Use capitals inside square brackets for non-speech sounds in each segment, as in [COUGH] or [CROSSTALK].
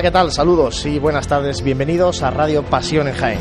Hola, ¿qué tal? Saludos y buenas tardes. Bienvenidos a Radio Pasión en Jaén.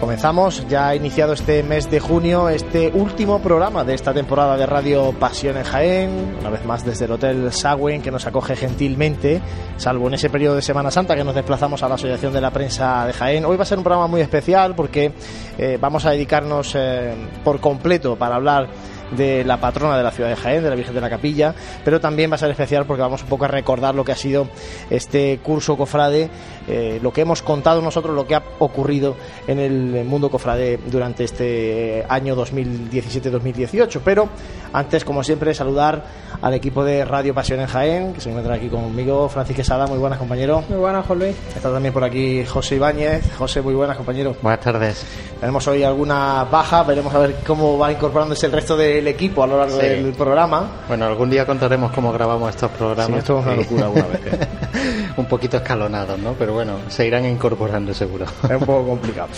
Comenzamos, ya ha iniciado este mes de junio, este último programa de esta temporada de Radio Pasión en Jaén, una vez más desde el Hotel Sagüen, que nos acoge gentilmente, salvo en ese periodo de Semana Santa que nos desplazamos a la Asociación de la Prensa de Jaén. Hoy va a ser un programa muy especial porque eh, vamos a dedicarnos eh, por completo para hablar de la patrona de la ciudad de Jaén, de la Virgen de la Capilla, pero también va a ser especial porque vamos un poco a recordar lo que ha sido este curso cofrade, eh, lo que hemos contado nosotros, lo que ha ocurrido en el mundo cofrade durante este año 2017-2018. Pero antes, como siempre, saludar al equipo de Radio Pasión en Jaén, que se encuentra aquí conmigo, Francis Quesada, muy buenas compañero. Muy buenas, José Está también por aquí José Ibáñez. José, muy buenas compañero. Buenas tardes. Tenemos hoy alguna baja, veremos a ver cómo va incorporándose el resto del equipo a lo largo Sí. del programa. Bueno, algún día contaremos cómo grabamos estos programas. Sí, esto es una locura alguna vez. ¿eh? [LAUGHS] un poquito escalonados, ¿no? Pero bueno, se irán incorporando seguro. Es un poco complicado.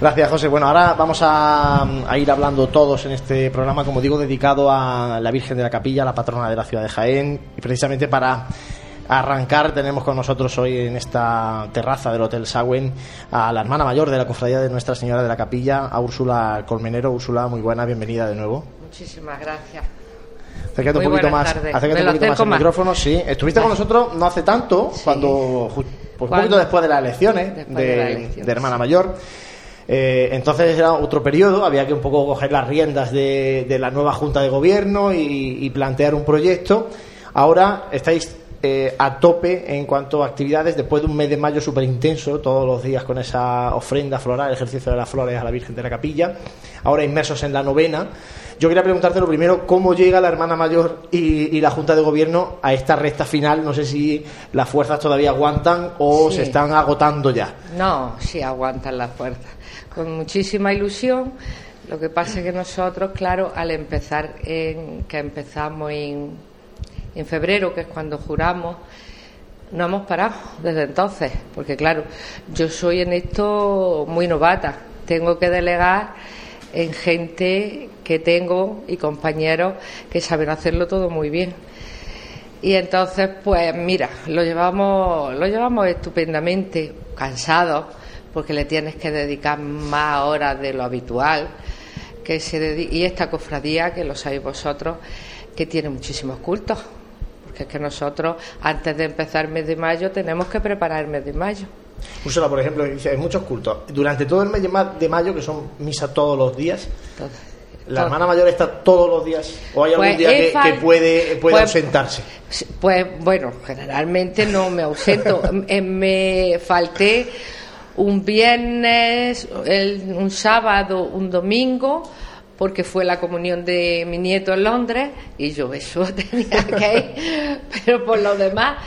Gracias, José. Bueno, ahora vamos a, a ir hablando todos en este programa, como digo, dedicado a la Virgen de la Capilla, la patrona de la ciudad de Jaén, y precisamente para arrancar tenemos con nosotros hoy en esta terraza del Hotel Sagüen a la hermana mayor de la cofradía de Nuestra Señora de la Capilla, a Úrsula Colmenero. Úrsula, muy buena, bienvenida de nuevo. Muchísimas gracias. Acércate Muy un poquito más, acércate un poquito más al micrófono, sí. Estuviste con nosotros no hace tanto, Sí. cuando pues un poquito después de las elecciones de, de hermana sí. mayor. Eh, entonces era otro periodo, había que un poco coger las riendas de, de la nueva junta de gobierno y, y plantear un proyecto. Ahora estáis eh, a tope en cuanto a actividades después de un mes de mayo súper intenso, todos los días con esa ofrenda floral, el ejercicio de las flores a la Virgen de la Capilla. Ahora inmersos en la novena. Yo quería preguntarte lo primero, ¿cómo llega la hermana mayor y, y la Junta de Gobierno a esta recta final? No sé si las fuerzas todavía aguantan o Sí. se están agotando ya. No, sí aguantan las fuerzas. Con muchísima ilusión. Lo que pasa es que nosotros, claro, al empezar, en, que empezamos en, en febrero, que es cuando juramos, no hemos parado desde entonces. Porque, claro, yo soy en esto muy novata. Tengo que delegar en gente que tengo y compañeros que saben hacerlo todo muy bien. Y entonces, pues mira, lo llevamos, lo llevamos estupendamente, cansados, porque le tienes que dedicar más horas de lo habitual. Que se dedi- y esta cofradía, que lo sabéis vosotros, que tiene muchísimos cultos. Porque es que nosotros, antes de empezar el mes de mayo, tenemos que preparar el mes de mayo. Úrsula, por ejemplo, dice, hay muchos cultos. Durante todo el mes de ma- de mayo, que son misa todos los días, ¿la todo. hermana mayor está todos los días? ¿O hay algún Pues día que, que puede, puede pues- ausentarse? Pues bueno, generalmente no me ausento. [LAUGHS] Eh, me falté un viernes, el- un sábado, un domingo, porque fue la comunión de mi nieto en Londres y yo eso [LAUGHS] tenía que ir. Pero por lo demás,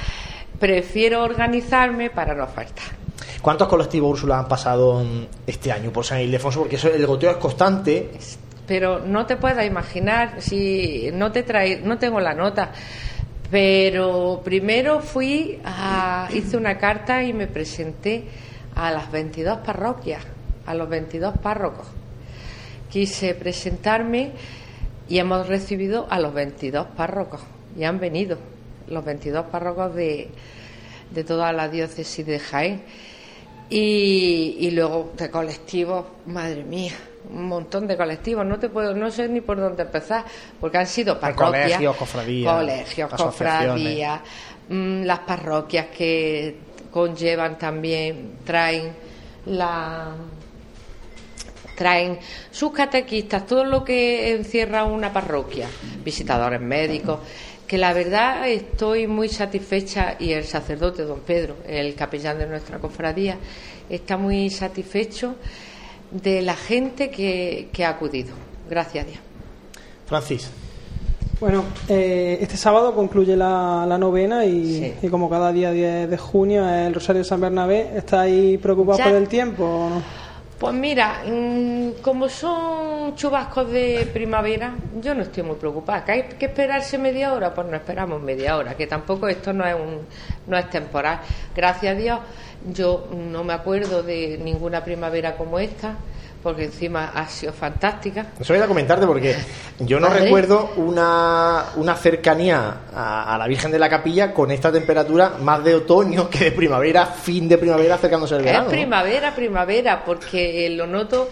prefiero organizarme para no faltar. ¿Cuántos colectivos, Úrsula, han pasado este año por San Ildefonso? Porque eso, el goteo es constante. pero no te puedas imaginar si no te trae, no tengo la nota. Pero primero fui a, hice una carta y me presenté a las 22 parroquias, a los 22 párrocos. Quise presentarme y hemos recibido a los 22 párrocos y han venido los 22 párrocos de, de toda la diócesis de Jaén. Y, y luego de colectivos, madre mía, un montón de colectivos. No te puedo, no sé ni por dónde empezar, porque han sido parroquias, colegios, cofradías, colegios, cofradías, mm, las parroquias que conllevan también, traen la traen sus catequistas, todo lo que encierra una parroquia, visitadores médicos, que la verdad estoy muy satisfecha y el sacerdote don Pedro, el capellán de nuestra cofradía, está muy satisfecho de la gente que, que ha acudido. Gracias a Dios. Francis. Bueno, eh, este sábado concluye la, la novena y, Sí. y como cada día 10 de junio el Rosario de San Bernabé, ¿estáis preocupados Ya. por el tiempo o no? Pues mira, mm, como son chubascos de primavera, yo no estoy muy preocupada. ¿Que hay que esperarse media hora? Pues no esperamos media hora, que tampoco esto no es, un, no es temporal. Gracias a Dios, yo no me acuerdo de ninguna primavera como esta, porque encima ha sido fantástica. Eso voy a comentarte porque yo no [LAUGHS] recuerdo una, una cercanía a, a la Virgen de la Capilla con esta temperatura más de otoño que de primavera, fin de primavera acercándose el verano. Es primavera, primavera, porque lo noto.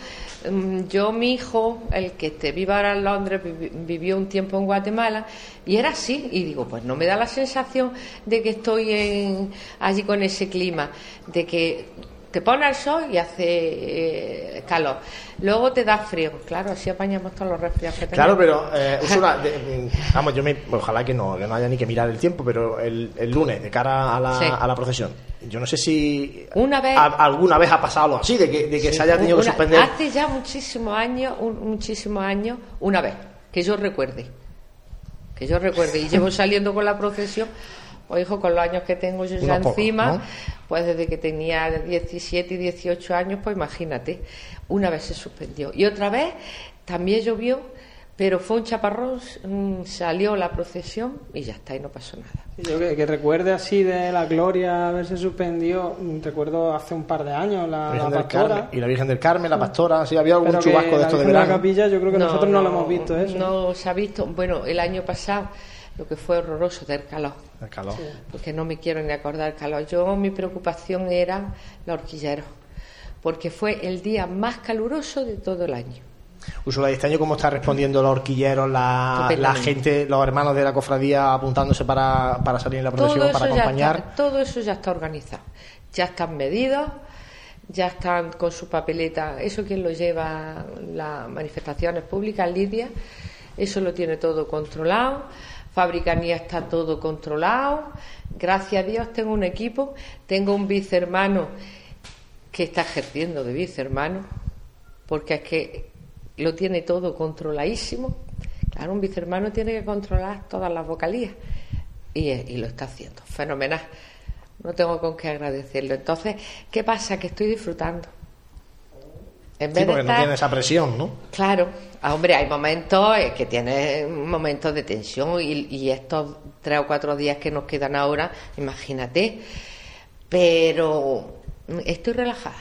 mm, Yo, mi hijo, el que te vive ahora en Londres, vivi- vivió un tiempo en Guatemala y era así. Y digo, pues no me da la sensación de que estoy en- allí con ese clima, de que te pone el sol y hace eh, calor. Luego te da frío. Claro, así apañamos todos los resfriados que Claro, tenemos. pero eh, de- vamos, yo me, ojalá que no, que no haya ni que mirar el tiempo, pero el, el lunes, de cara a la, Sí. a la procesión, yo no sé si Una vez- a- alguna vez ha pasado algo así, de que, de que se haya tenido que suspender. Hace ya muchísimos años, un- muchísimos años, una vez, que yo recuerde. Que yo recuerde. Y llevo saliendo con la procesión, pues hijo, con los años que tengo yo ya encima, ¿no? pues desde que tenía 17 y 18 años, pues imagínate, una vez se suspendió. Y otra vez también llovió, pero fue un chaparrón, mm, salió la procesión y ya está, y no pasó nada. Yo que, que recuerde así de la gloria haberse suspendido, mm, recuerdo hace un par de años la, pastora. Carmen, y la Virgen del Carmen, la pastora, sí, había algún Pero chubasco de esto de Virgen la verano. capilla yo creo que nosotros no, lo hemos visto eso. No se ha visto. Bueno, el año pasado, lo que fue horroroso del calor. El calor. porque no me quiero ni acordar calor. Yo mi preocupación era los horquilleros, porque fue el día más caluroso de todo el año. Úrsula, ¿y este año cómo está respondiendo los horquilleros, la, la gente, los hermanos de la cofradía apuntándose para, para salir en la procesión, para acompañar? está, todo eso ya está organizado. Ya están medidos, ya están con su papeleta. Eso quien lo lleva las manifestaciones públicas, Lidia, eso lo tiene todo controlado. Fabricanía está todo controlado. Gracias a Dios tengo un equipo, tengo un vicehermano que está ejerciendo de vicehermano, porque es que lo tiene todo controladísimo. Claro, un vicehermano tiene que controlar todas las vocalías y, y lo está haciendo, fenomenal. No tengo con qué agradecerlo. Entonces, ¿qué pasa? Que estoy disfrutando. En Sí, vez de porque no estar- tiene esa presión, ¿no? Claro, Ah, hombre, hay momentos eh, que tiene momentos de tensión y, y estos tres o cuatro días que nos quedan ahora, imagínate. Pero estoy relajada,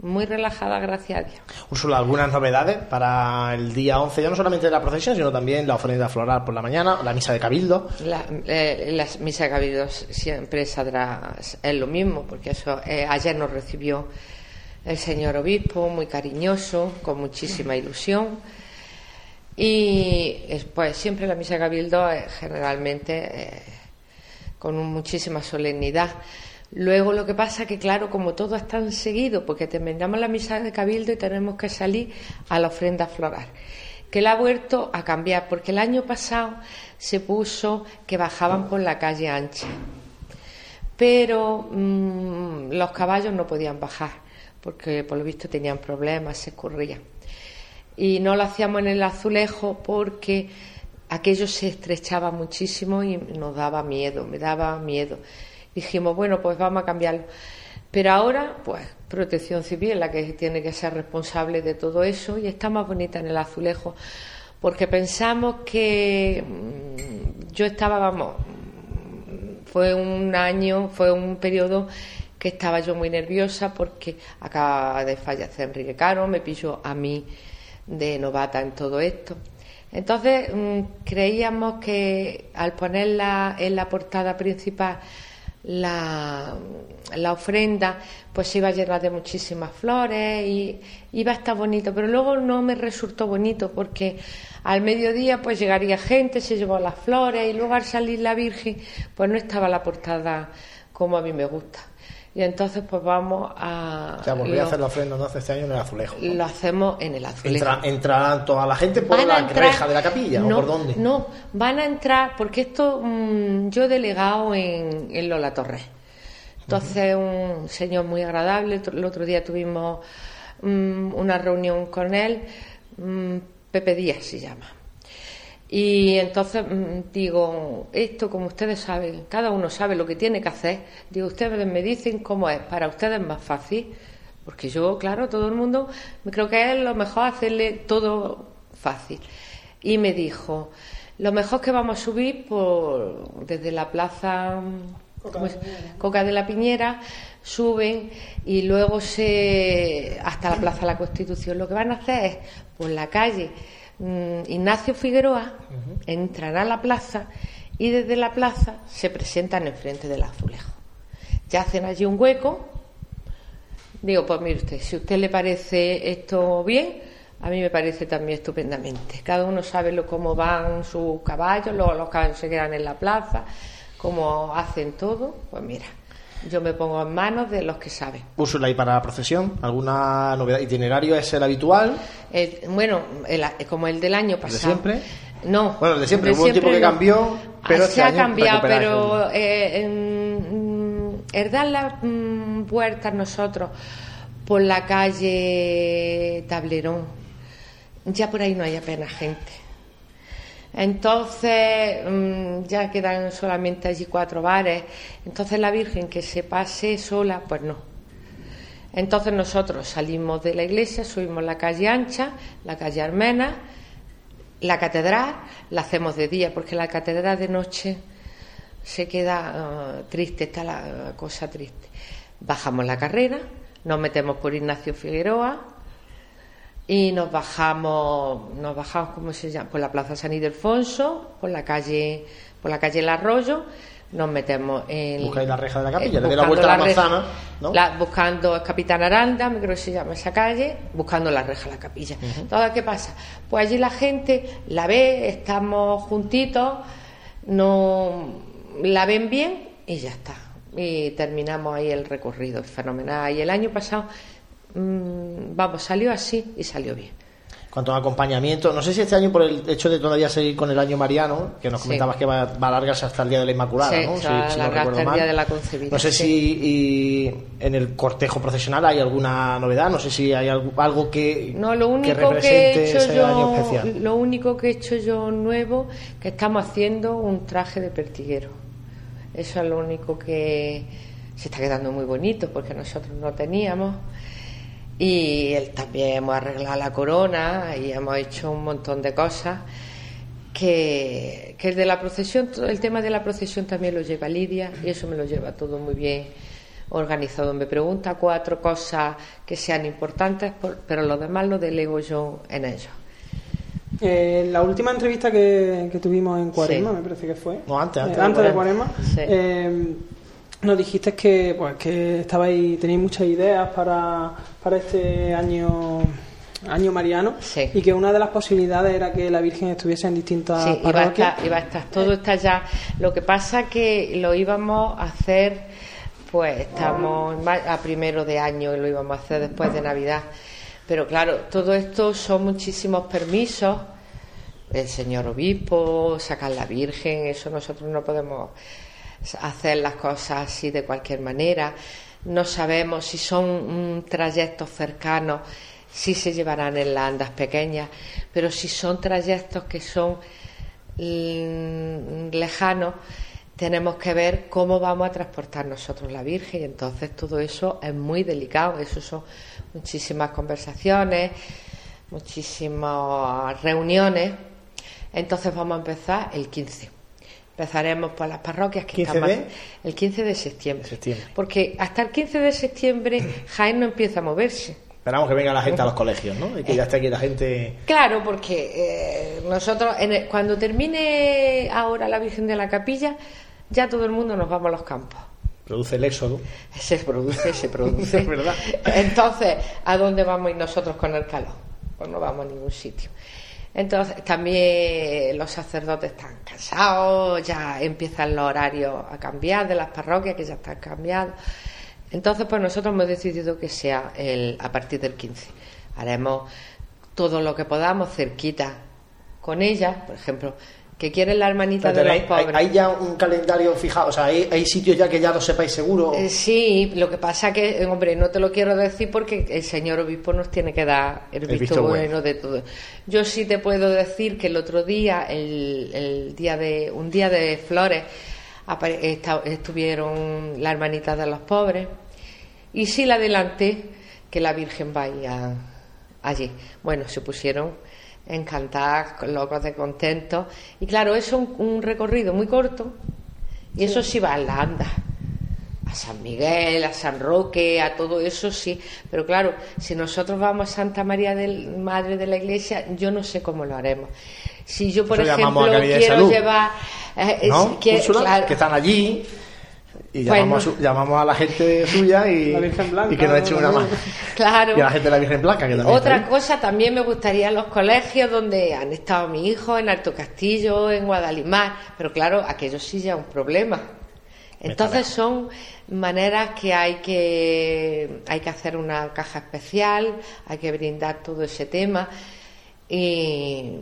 muy relajada, gracias a Dios. Úrsula, algunas novedades para el día 11, ya no solamente la procesión, sino también la ofrenda floral por la mañana, la misa de cabildo. La, eh, misa de cabildo siempre saldrá es lo mismo, porque eso eh, ayer nos recibió el señor obispo, muy cariñoso, con muchísima ilusión. Y eh, pues siempre la misa de cabildo eh, generalmente eh, con muchísima solemnidad. Luego lo que pasa que claro, como todo es tan seguido, porque terminamos la misa de cabildo y tenemos que salir a la ofrenda floral, que la ha vuelto a cambiar, porque el año pasado se puso que bajaban por la calle ancha, pero mm, los caballos no podían bajar, porque por lo visto tenían problemas, se escurrían y no lo hacíamos en el azulejo porque aquello se estrechaba muchísimo y nos daba miedo, me daba miedo. Dijimos, bueno, pues vamos a cambiarlo. Pero ahora, pues, Protección Civil la que tiene que ser responsable de todo eso y está más bonita en el azulejo porque pensamos que mm, yo estaba, vamos, fue un año, fue un periodo que estaba yo muy nerviosa porque acaba de fallecer Enrique Caro, me pilló a mí de novata en todo esto. Entonces mm, creíamos que al ponerla en la portada principal la, la ofrenda, pues se iba a llenar de muchísimas flores y iba a estar bonito, pero luego no me resultó bonito porque al mediodía pues llegaría gente, se llevó las flores y luego al salir la Virgen pues no estaba la portada como a mí me gusta. Y entonces pues vamos a... O sea, volví a hacer la ofrenda entonces este año en el azulejo. ¿no? lo hacemos en el azulejo. Entra, entrará toda la gente por Van la entrar- reja de la capilla no, o por dónde. No, van a entrar, porque esto mm, yo he delegado en, en Lola Torres. Entonces, un señor muy agradable. El otro día tuvimos mm, una reunión con él, mm, Pepe Díaz se llama. Y entonces mm, digo, esto como ustedes saben, cada uno sabe lo que tiene que hacer, digo, ustedes me dicen cómo es, para ustedes es más fácil, porque yo, claro, todo el mundo, creo que es lo mejor hacerle todo fácil. Y me dijo, lo mejor que vamos a subir por, desde la plaza Coca de la Piñera, suben y luego se hasta la Plaza de la Constitución. Lo que van a hacer es por la calle Ignacio Figueroa, entran a la plaza y desde la plaza se presentan enfrente del azulejo. Ya hacen allí un hueco. Digo, pues mire usted, si a usted le parece esto bien, a mí me parece también estupendamente. Cada uno sabe lo, cómo van sus caballos, luego los caballos se quedan en la plaza, cómo hacen todo. Pues mira, yo me pongo en manos de los que saben. Úrsula, ¿y para la procesión? ¿Alguna novedad? ¿Itinerario es el habitual? bueno, como el del año pasado. ¿De siempre? No. Bueno, el de siempre. Hubo un tiempo que cambió, pero Se ha cambiado, pero eh, en, dar las mm, puertas nosotros por la calle Tablerón, ya por ahí no hay apenas gente. Entonces mm, ya quedan solamente allí cuatro bares. Entonces la Virgen que se pase sola, pues no. Entonces nosotros salimos de la iglesia, subimos la calle ancha, la calle armena, la catedral, la hacemos de día, porque la catedral de noche se queda ah, triste, está la cosa triste. Bajamos la carrera, nos metemos por Ignacio Figueroa, y nos bajamos, nos bajamos, ¿cómo se llama? Por la Plaza San Ildefonso, por la calle, por la calle El Arroyo, nos metemos en... Buscáis la reja de la capilla, le la vuelta a la, manzana, ¿no? buscando el Capitán Aranda, me creo que se llama esa calle, buscando la reja de la capilla. Entonces, ¿qué pasa? Pues allí la gente la ve, estamos juntitos, no la ven bien y ya está. Y terminamos ahí el recorrido, fenomenal. Y el año pasado Mm, vamos, salió así y salió bien. Cuanto a acompañamiento, no sé si este año por el hecho de todavía seguir con el año mariano, que nos comentabas que va, a alargarse hasta el día de la Inmaculada, ¿no? Si, hasta el día de la concebida. No sé si en el cortejo procesional hay alguna novedad, no sé si hay algo, que no, lo único que, he hecho yo, Lo único que he hecho yo nuevo, que estamos haciendo un traje de pertiguero. Eso es lo único que se está quedando muy bonito, porque nosotros no teníamos y él también hemos arreglado la corona y hemos hecho un montón de cosas que, que el de la procesión, el tema de la procesión también lo lleva Lidia y eso me lo lleva todo muy bien organizado. Me pregunta cuatro cosas que sean importantes, pero lo demás lo delego yo en ellos. Eh, la última entrevista que, tuvimos en Cuaresma, me parece que fue. No, antes, antes, eh, de Cuaresma. Eh, nos dijiste que, pues, que estabais, tenéis muchas ideas para, para este año año mariano y que una de las posibilidades era que la Virgen estuviese en distintas sí, parroquias. Iba a, estar, todo está ya. Lo que pasa que lo íbamos a hacer, pues estamos a primero de año y lo íbamos a hacer después de Navidad. Pero claro, todo esto son muchísimos permisos. El señor obispo, sacar la Virgen, eso nosotros no podemos hacer las cosas así de cualquier manera. No sabemos si son trayectos cercanos, si se llevarán en las andas pequeñas, pero si son trayectos que son mm, lejanos, tenemos que ver cómo vamos a transportar nosotros la Virgen y entonces todo eso es muy delicado, eso son muchísimas conversaciones, muchísimas reuniones. Entonces vamos a empezar el 15. Empezaremos por las parroquias que están más, el 15 de septiembre, Porque hasta el 15 de septiembre [COUGHS] Jaén no empieza a moverse. Esperamos que venga la gente a los colegios, ¿no? Y que ya esté aquí la gente. Claro, porque eh, nosotros, cuando termine ahora la Virgen de la Capilla, ya todo el mundo nos vamos a los campos. Produce el éxodo. Se produce, se produce. [LAUGHS] es verdad. Entonces, ¿a dónde vamos a ir nosotros con el calor? Pues no vamos a ningún sitio. Entonces también los sacerdotes están cansados, ya empiezan los horarios a cambiar de las parroquias que ya están cambiados. Entonces pues nosotros hemos decidido que sea el, a partir del 15. Haremos todo lo que podamos cerquita con ella, por ejemplo, que quieren la hermanita de los pobres. ¿Hay ya un calendario fijado? O sea, ¿hay, sitios ya que ya lo sepáis seguro? Eh, sí, lo que pasa que, eh, hombre, no te lo quiero decir porque el señor obispo nos tiene que dar el, visto, bueno, de todo. Yo sí te puedo decir que el otro día, el, día de un día de flores, estuvieron la hermanita de los pobres y sí la adelanté que la Virgen vaya allí. Bueno, se pusieron encantadas, locos de contento. Y claro, es un, recorrido muy corto y eso sí va en la anda. a San Miguel, a San Roque, a todo eso sí, pero claro, si nosotros vamos a Santa María del Madre de la Iglesia, yo no sé cómo lo haremos. Si yo, por ejemplo, quiero llevar... Eh, que, están allí y llamamos, a, llamamos, a la gente suya y, y que nos eche una mano. Claro. Y a la gente de la Virgen Blanca. Que Otra cosa, también me gustaría los colegios donde han estado mi hijo, en Alto Castillo, en Guadalimar, pero claro, aquello sí ya es un problema. Entonces son maneras que hay que hay que hacer una caja especial, hay que brindar todo ese tema y,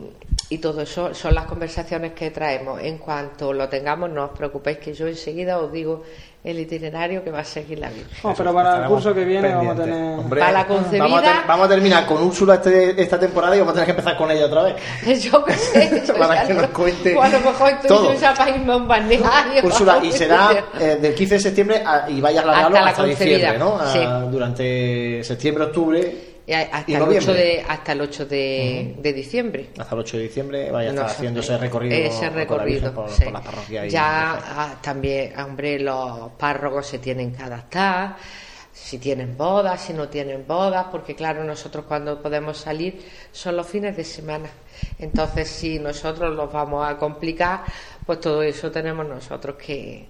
y todo eso son las conversaciones que traemos. En cuanto lo tengamos, no os preocupéis que yo enseguida os digo el itinerario que va a seguir la Virgen. pero para el curso que viene vamos a tener... para la concebida... Vamos a, terminar con Úrsula este, esta temporada y vamos a tener que empezar con ella otra vez. [LAUGHS] yo qué sé. [LAUGHS] para que nos cuente a lo mejor estoy ya para irme a un balneario. Úrsula, y [LAUGHS] será eh, del 15 de septiembre y vayas a hasta, hasta diciembre, ¿no? Sí. durante septiembre, octubre hasta, el 8 de, hasta el 8 de, de, diciembre. Hasta el 8 de diciembre vaya a estar haciendo ese recorrido, ese recorrido por, las parroquias. Ya ah, también, hombre, los párrocos se tienen que adaptar, si tienen bodas, si no tienen bodas, porque claro, nosotros cuando podemos salir son los fines de semana. Entonces, si nosotros los vamos a complicar, pues todo eso tenemos nosotros que,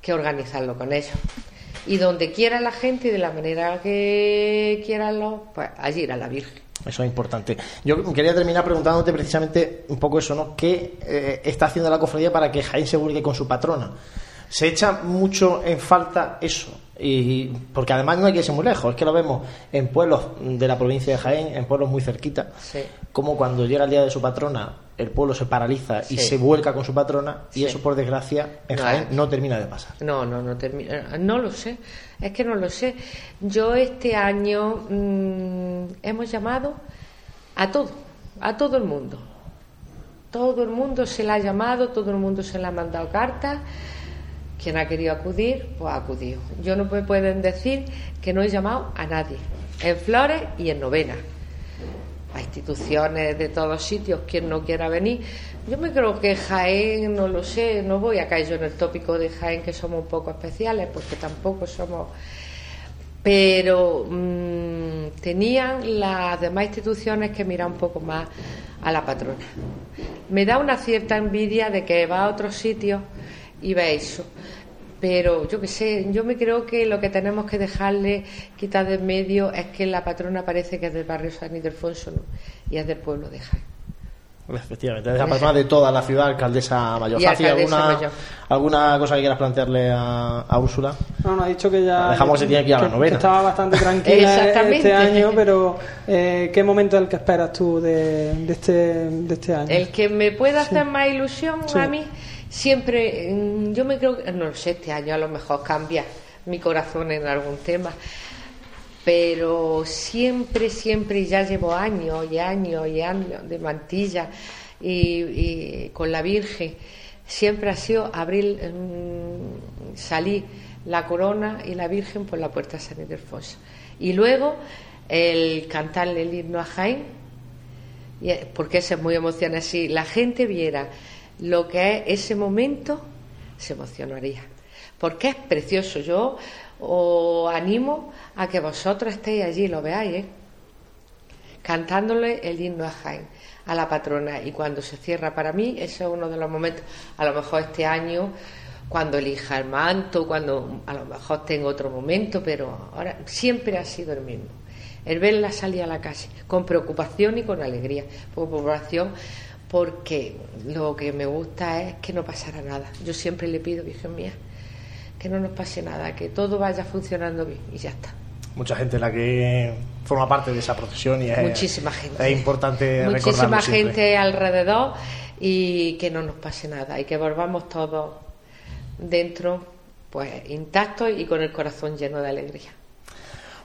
que organizarlo con ellos y donde quiera la gente y de la manera que quieran los, pues allí irá la Virgen. Eso es importante. Yo quería terminar preguntándote precisamente un poco eso, ¿no? ¿Qué eh, está haciendo la cofradía para que Jaén se vuelque con su patrona? Se echa mucho en falta eso, y porque además no hay que irse muy lejos, es que lo vemos en pueblos de la provincia de Jaén, en pueblos muy cerquita, como cuando llega el día de su patrona, el pueblo se paraliza y se vuelca con su patrona, y eso por desgracia en Jaén no termina de pasar. No, no, no termina, no lo sé, es que no lo sé. Yo este año mm, hemos llamado a todo, a todo el mundo. Todo el mundo se la ha llamado, todo el mundo se le ha mandado cartas quien ha querido acudir, pues ha acudido. Yo no me pueden decir que no he llamado a nadie, en Flores y en Novena. A instituciones de todos sitios, quien no quiera venir. Yo me creo que Jaén, no lo sé, no voy a caer yo en el tópico de Jaén que somos un poco especiales, porque tampoco somos. Pero mm, tenían las demás instituciones que mirar un poco más a la patrona. Me da una cierta envidia de que va a otros sitios y ve eso. Pero yo qué sé, yo me creo que lo que tenemos que dejarle quitar de medio es que la patrona parece que es del barrio San Ildefonso y es del pueblo de Jaén. Efectivamente, es la patrona de toda la ciudad, alcaldesa mayor. alguna, ¿Alguna cosa que quieras plantearle a, a, Úrsula? No, no, ha dicho que ya. Dejamos que, se tiene que ir a la novena. estaba bastante tranquila este año, pero eh, ¿qué momento es el que esperas tú de, de, este, de este año? El que me pueda hacer más ilusión a mí siempre, mm, yo me creo no sé, este año a lo mejor cambia mi corazón en algún tema, pero siempre, siempre, ya llevo años y años y años de mantilla y, con la Virgen, siempre ha sido abrir, mm, la corona y la Virgen por la puerta de San Ildefonso. Y luego el cantarle el himno a Jaén, porque eso es muy emocionante. Si la gente viera lo que es ese momento, se emocionaría. Porque es precioso. Yo os animo a que vosotros estéis allí lo veáis, ¿eh? cantándole el himno a Jaén, a la patrona. Y cuando se cierra, para mí, ese es uno de los momentos, a lo mejor este año, cuando elija el manto, cuando a lo mejor tengo otro momento, pero ahora siempre ha sido el mismo. El verla salir a la calle, con preocupación y con alegría. Preocupación porque lo que me gusta es que no pasara nada. Yo siempre le pido, Virgen mía, que no nos pase nada, que todo vaya funcionando bien y ya está. Mucha gente la que forma parte de esa procesión y es, Muchísima gente. es importante Muchísima gente alrededor y que no nos pase nada y que volvamos todos dentro pues intactos y con el corazón lleno de alegría.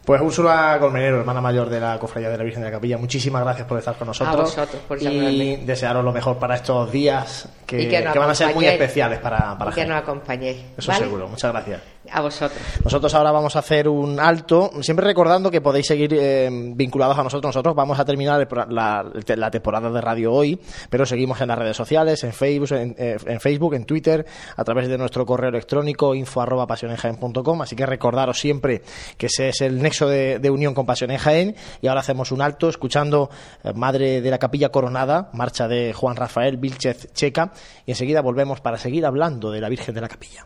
Pues Úrsula Colmenero, hermana mayor de la Cofradía de la Virgen de la Capilla, muchísimas gracias por estar con nosotros. A vosotros, por Y desearos lo mejor para estos días que, van a ser muy especiales para, para y que nos acompañéis. Eso seguro, muchas gracias. A vosotros. Nosotros ahora vamos a hacer un alto, siempre recordando que podéis seguir eh, vinculados a nosotros. Nosotros vamos a terminar la, temporada de radio hoy, pero seguimos en las redes sociales, en Facebook, en, eh, Facebook, en Twitter, a través de nuestro correo electrónico info arroba Así que recordaros siempre que ese es el nexo de, unión con Pasión en Jaén. Y ahora hacemos un alto escuchando eh, Madre de la Capilla Coronada, marcha de Juan Rafael Vilchez Checa. Y enseguida volvemos para seguir hablando de la Virgen de la Capilla.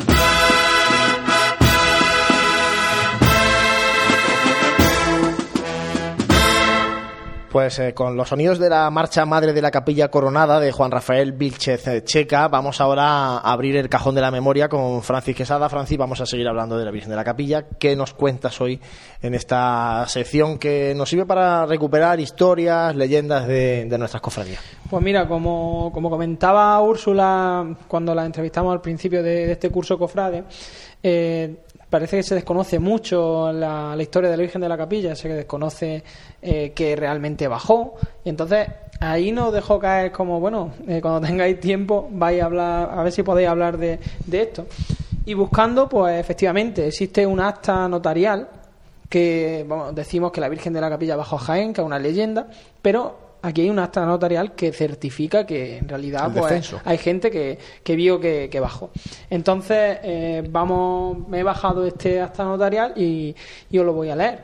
Pues eh, con los sonidos de la marcha madre de la capilla coronada de Juan Rafael Vilchez Checa, vamos ahora a abrir el cajón de la memoria con Francis Quesada. Francis, vamos a seguir hablando de la Virgen de la Capilla. ¿Qué nos cuentas hoy en esta sección que nos sirve para recuperar historias, leyendas de, nuestras cofradías? Pues mira, como, comentaba Úrsula cuando la entrevistamos al principio de, este curso cofrade, eh, parece que se desconoce mucho la, historia de la Virgen de la Capilla, se desconoce eh, que realmente bajó. Y entonces ahí nos dejó caer como, bueno, eh, cuando [LAUGHS] tengáis tiempo vais a hablar, a ver si podéis hablar de, de esto. Y buscando, pues efectivamente, existe un acta notarial que bueno, decimos que la Virgen de la Capilla bajó a Jaén, que es una leyenda, pero aquí hay un acta notarial que certifica que en realidad pues, hay gente que, que vio que, bajó. Entonces, eh, vamos, me he bajado este acta notarial y, y os lo voy a leer.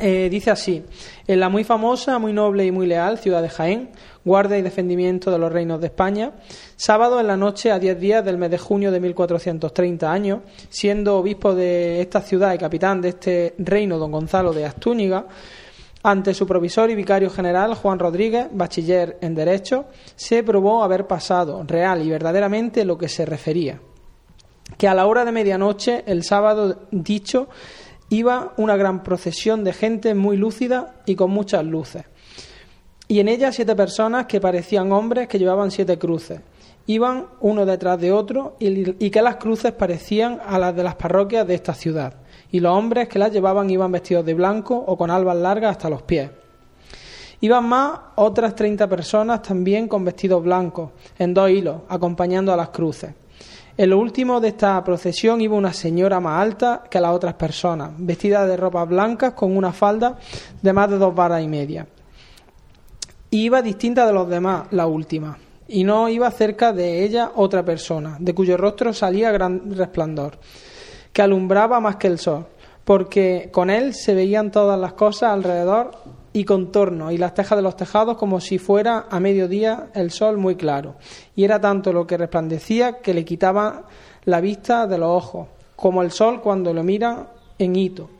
Eh, dice así, en la muy famosa, muy noble y muy leal ciudad de Jaén, guardia y defendimiento de los reinos de España, sábado en la noche a 10 días del mes de junio de 1430 años, siendo obispo de esta ciudad y capitán de este reino don Gonzalo de Astúñiga, ante su provisor y vicario general, Juan Rodríguez, bachiller en Derecho, se probó haber pasado real y verdaderamente lo que se refería. Que a la hora de medianoche, el sábado dicho, iba una gran procesión de gente muy lúcida y con muchas luces. Y en ella siete personas que parecían hombres que llevaban siete cruces. Iban uno detrás de otro y, y que las cruces parecían a las de las parroquias de esta ciudad y los hombres que las llevaban iban vestidos de blanco o con albas largas hasta los pies. Iban más otras treinta personas también con vestidos blancos, en dos hilos, acompañando a las cruces. En lo último de esta procesión iba una señora más alta que las otras personas, vestida de ropas blancas con una falda de más de dos varas y media. iba distinta de los demás, la última, y no iba cerca de ella otra persona, de cuyo rostro salía gran resplandor que alumbraba más que el sol, porque con él se veían todas las cosas alrededor y contorno y las tejas de los tejados como si fuera a mediodía el sol muy claro. Y era tanto lo que resplandecía que le quitaba la vista de los ojos, como el sol cuando lo mira en hito.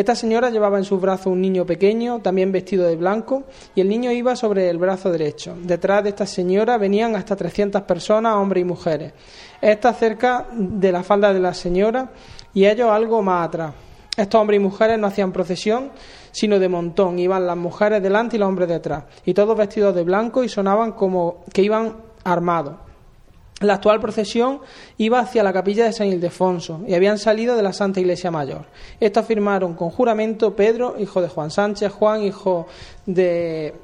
Esta señora llevaba en sus brazos un niño pequeño, también vestido de blanco, y el niño iba sobre el brazo derecho. Detrás de esta señora venían hasta 300 personas, hombres y mujeres. Esta cerca de la falda de la señora y ellos algo más atrás. Estos hombres y mujeres no hacían procesión, sino de montón. Iban las mujeres delante y los hombres detrás, y todos vestidos de blanco y sonaban como que iban armados. La actual procesión iba hacia la capilla de San Ildefonso y habían salido de la Santa Iglesia Mayor. Esto afirmaron con juramento Pedro, hijo de Juan Sánchez, Juan, hijo de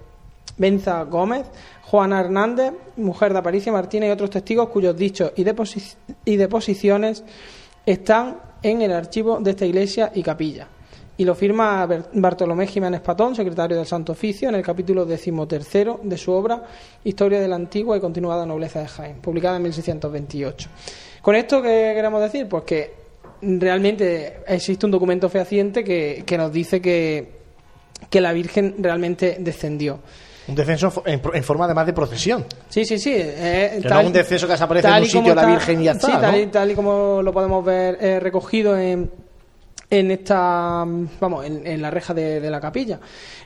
Benza Gómez, Juana Hernández, mujer de Aparicia Martínez y otros testigos cuyos dichos y deposiciones están en el archivo de esta iglesia y capilla y lo firma Bartolomé Jiménez Patón, secretario del Santo Oficio, en el capítulo decimotercero de su obra Historia de la antigua y continuada nobleza de Jaén, publicada en 1628. Con esto, ¿qué queremos decir? Pues que realmente existe un documento fehaciente que, que nos dice que, que la Virgen realmente descendió. Un descenso en, forma además de procesión. Sí, sí, sí. Eh, no un descenso que desaparece en un sitio la Virgen y ya está. Sí, tal, y, como lo podemos ver eh, recogido en, en esta vamos en, la reja de, la capilla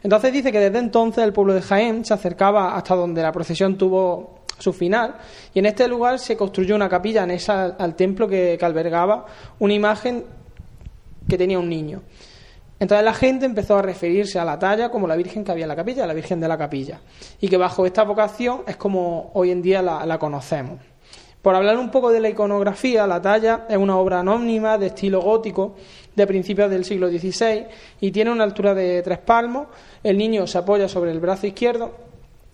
entonces dice que desde entonces el pueblo de Jaén se acercaba hasta donde la procesión tuvo su final y en este lugar se construyó una capilla en esa al templo que, albergaba una imagen que tenía un niño entonces la gente empezó a referirse a la talla como la Virgen que había en la capilla, la Virgen de la capilla, y que bajo esta vocación es como hoy en día la conocemos. Por hablar un poco de la iconografía, la talla es una obra anónima de estilo gótico de principios del siglo XVI y tiene una altura de tres palmos. El niño se apoya sobre el brazo izquierdo.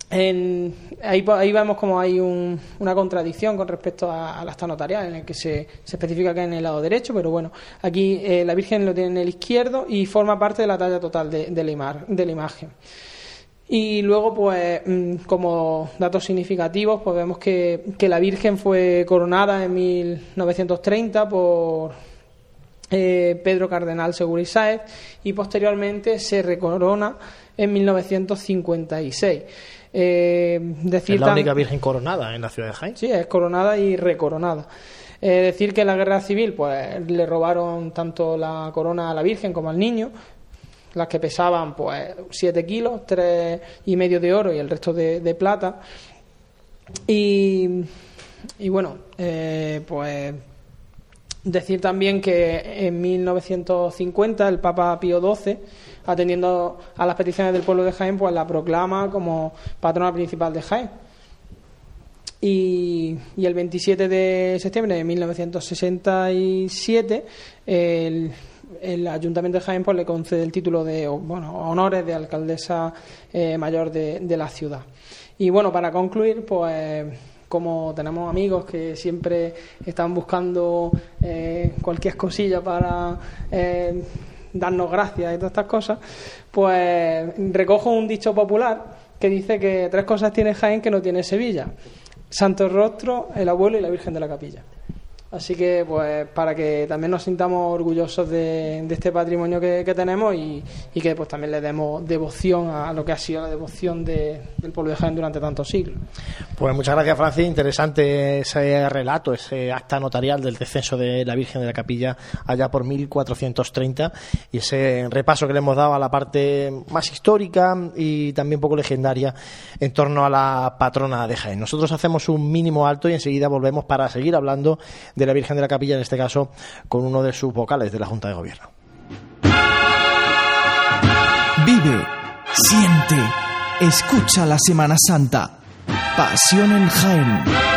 ahí, ahí, vemos como hay una contradicción con respecto a, la esta notarial, en el que se, especifica que en el lado derecho, pero bueno, aquí eh, la Virgen lo tiene en el izquierdo y forma parte de la talla total de, la, de la imagen. Y luego, pues, mm, como datos significativos, pues vemos que la Virgen fue coronada en 1930 por eh, Pedro Cardenal Segura y posteriormente se recorona en 1956. Eh, decir es la única Virgen coronada en la ciudad de Jaén. Sí, es coronada y recoronada. Eh, decir que en la guerra civil pues le robaron tanto la corona a la Virgen como al niño, las que pesaban pues 7 kilos, tres y medio de oro y el resto de, plata. Y, y bueno, eh, pues decir también que en 1950 el Papa Pío XII, atendiendo a las peticiones del pueblo de Jaén, pues la proclama como patrona principal de Jaén. Y, el 27 de septiembre de 1967 el, el Ayuntamiento de Jaén pues, le concede el título de bueno, honores de alcaldesa eh, mayor de, de, la ciudad. Y bueno, para concluir, pues como tenemos amigos que siempre están buscando eh, cualquier cosilla para eh, darnos gracias y todas estas cosas, pues recojo un dicho popular que dice que tres cosas tiene Jaén que no tiene Sevilla. Santo Rostro, el abuelo y la Virgen de la Capilla. Así que, pues, para que también nos sintamos orgullosos de, este patrimonio que, tenemos y, que, pues, también le demos devoción a lo que ha sido la devoción del pueblo de Jaén durante tantos siglos. Pues muchas gracias, Francis. Interesante ese relato, ese acta notarial del descenso de la Virgen de la Capilla allá por 1430 y ese repaso que le hemos dado a la parte más histórica y también poco legendaria en torno a la patrona de Jaén. Nosotros hacemos un mínimo alto y enseguida volvemos para seguir hablando de la Virgen de la Capilla, en este caso con uno de sus vocales de la Junta de Gobierno. Vive, siente, escucha la Semana Santa. Pasión en Jaén.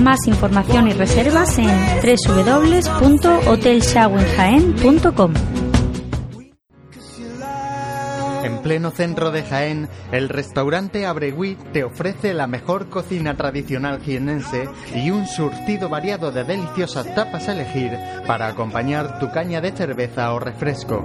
Más información y reservas en www.hotelshawenjaen.com. En pleno centro de Jaén, el restaurante Abregui te ofrece la mejor cocina tradicional jienense y un surtido variado de deliciosas tapas a elegir para acompañar tu caña de cerveza o refresco.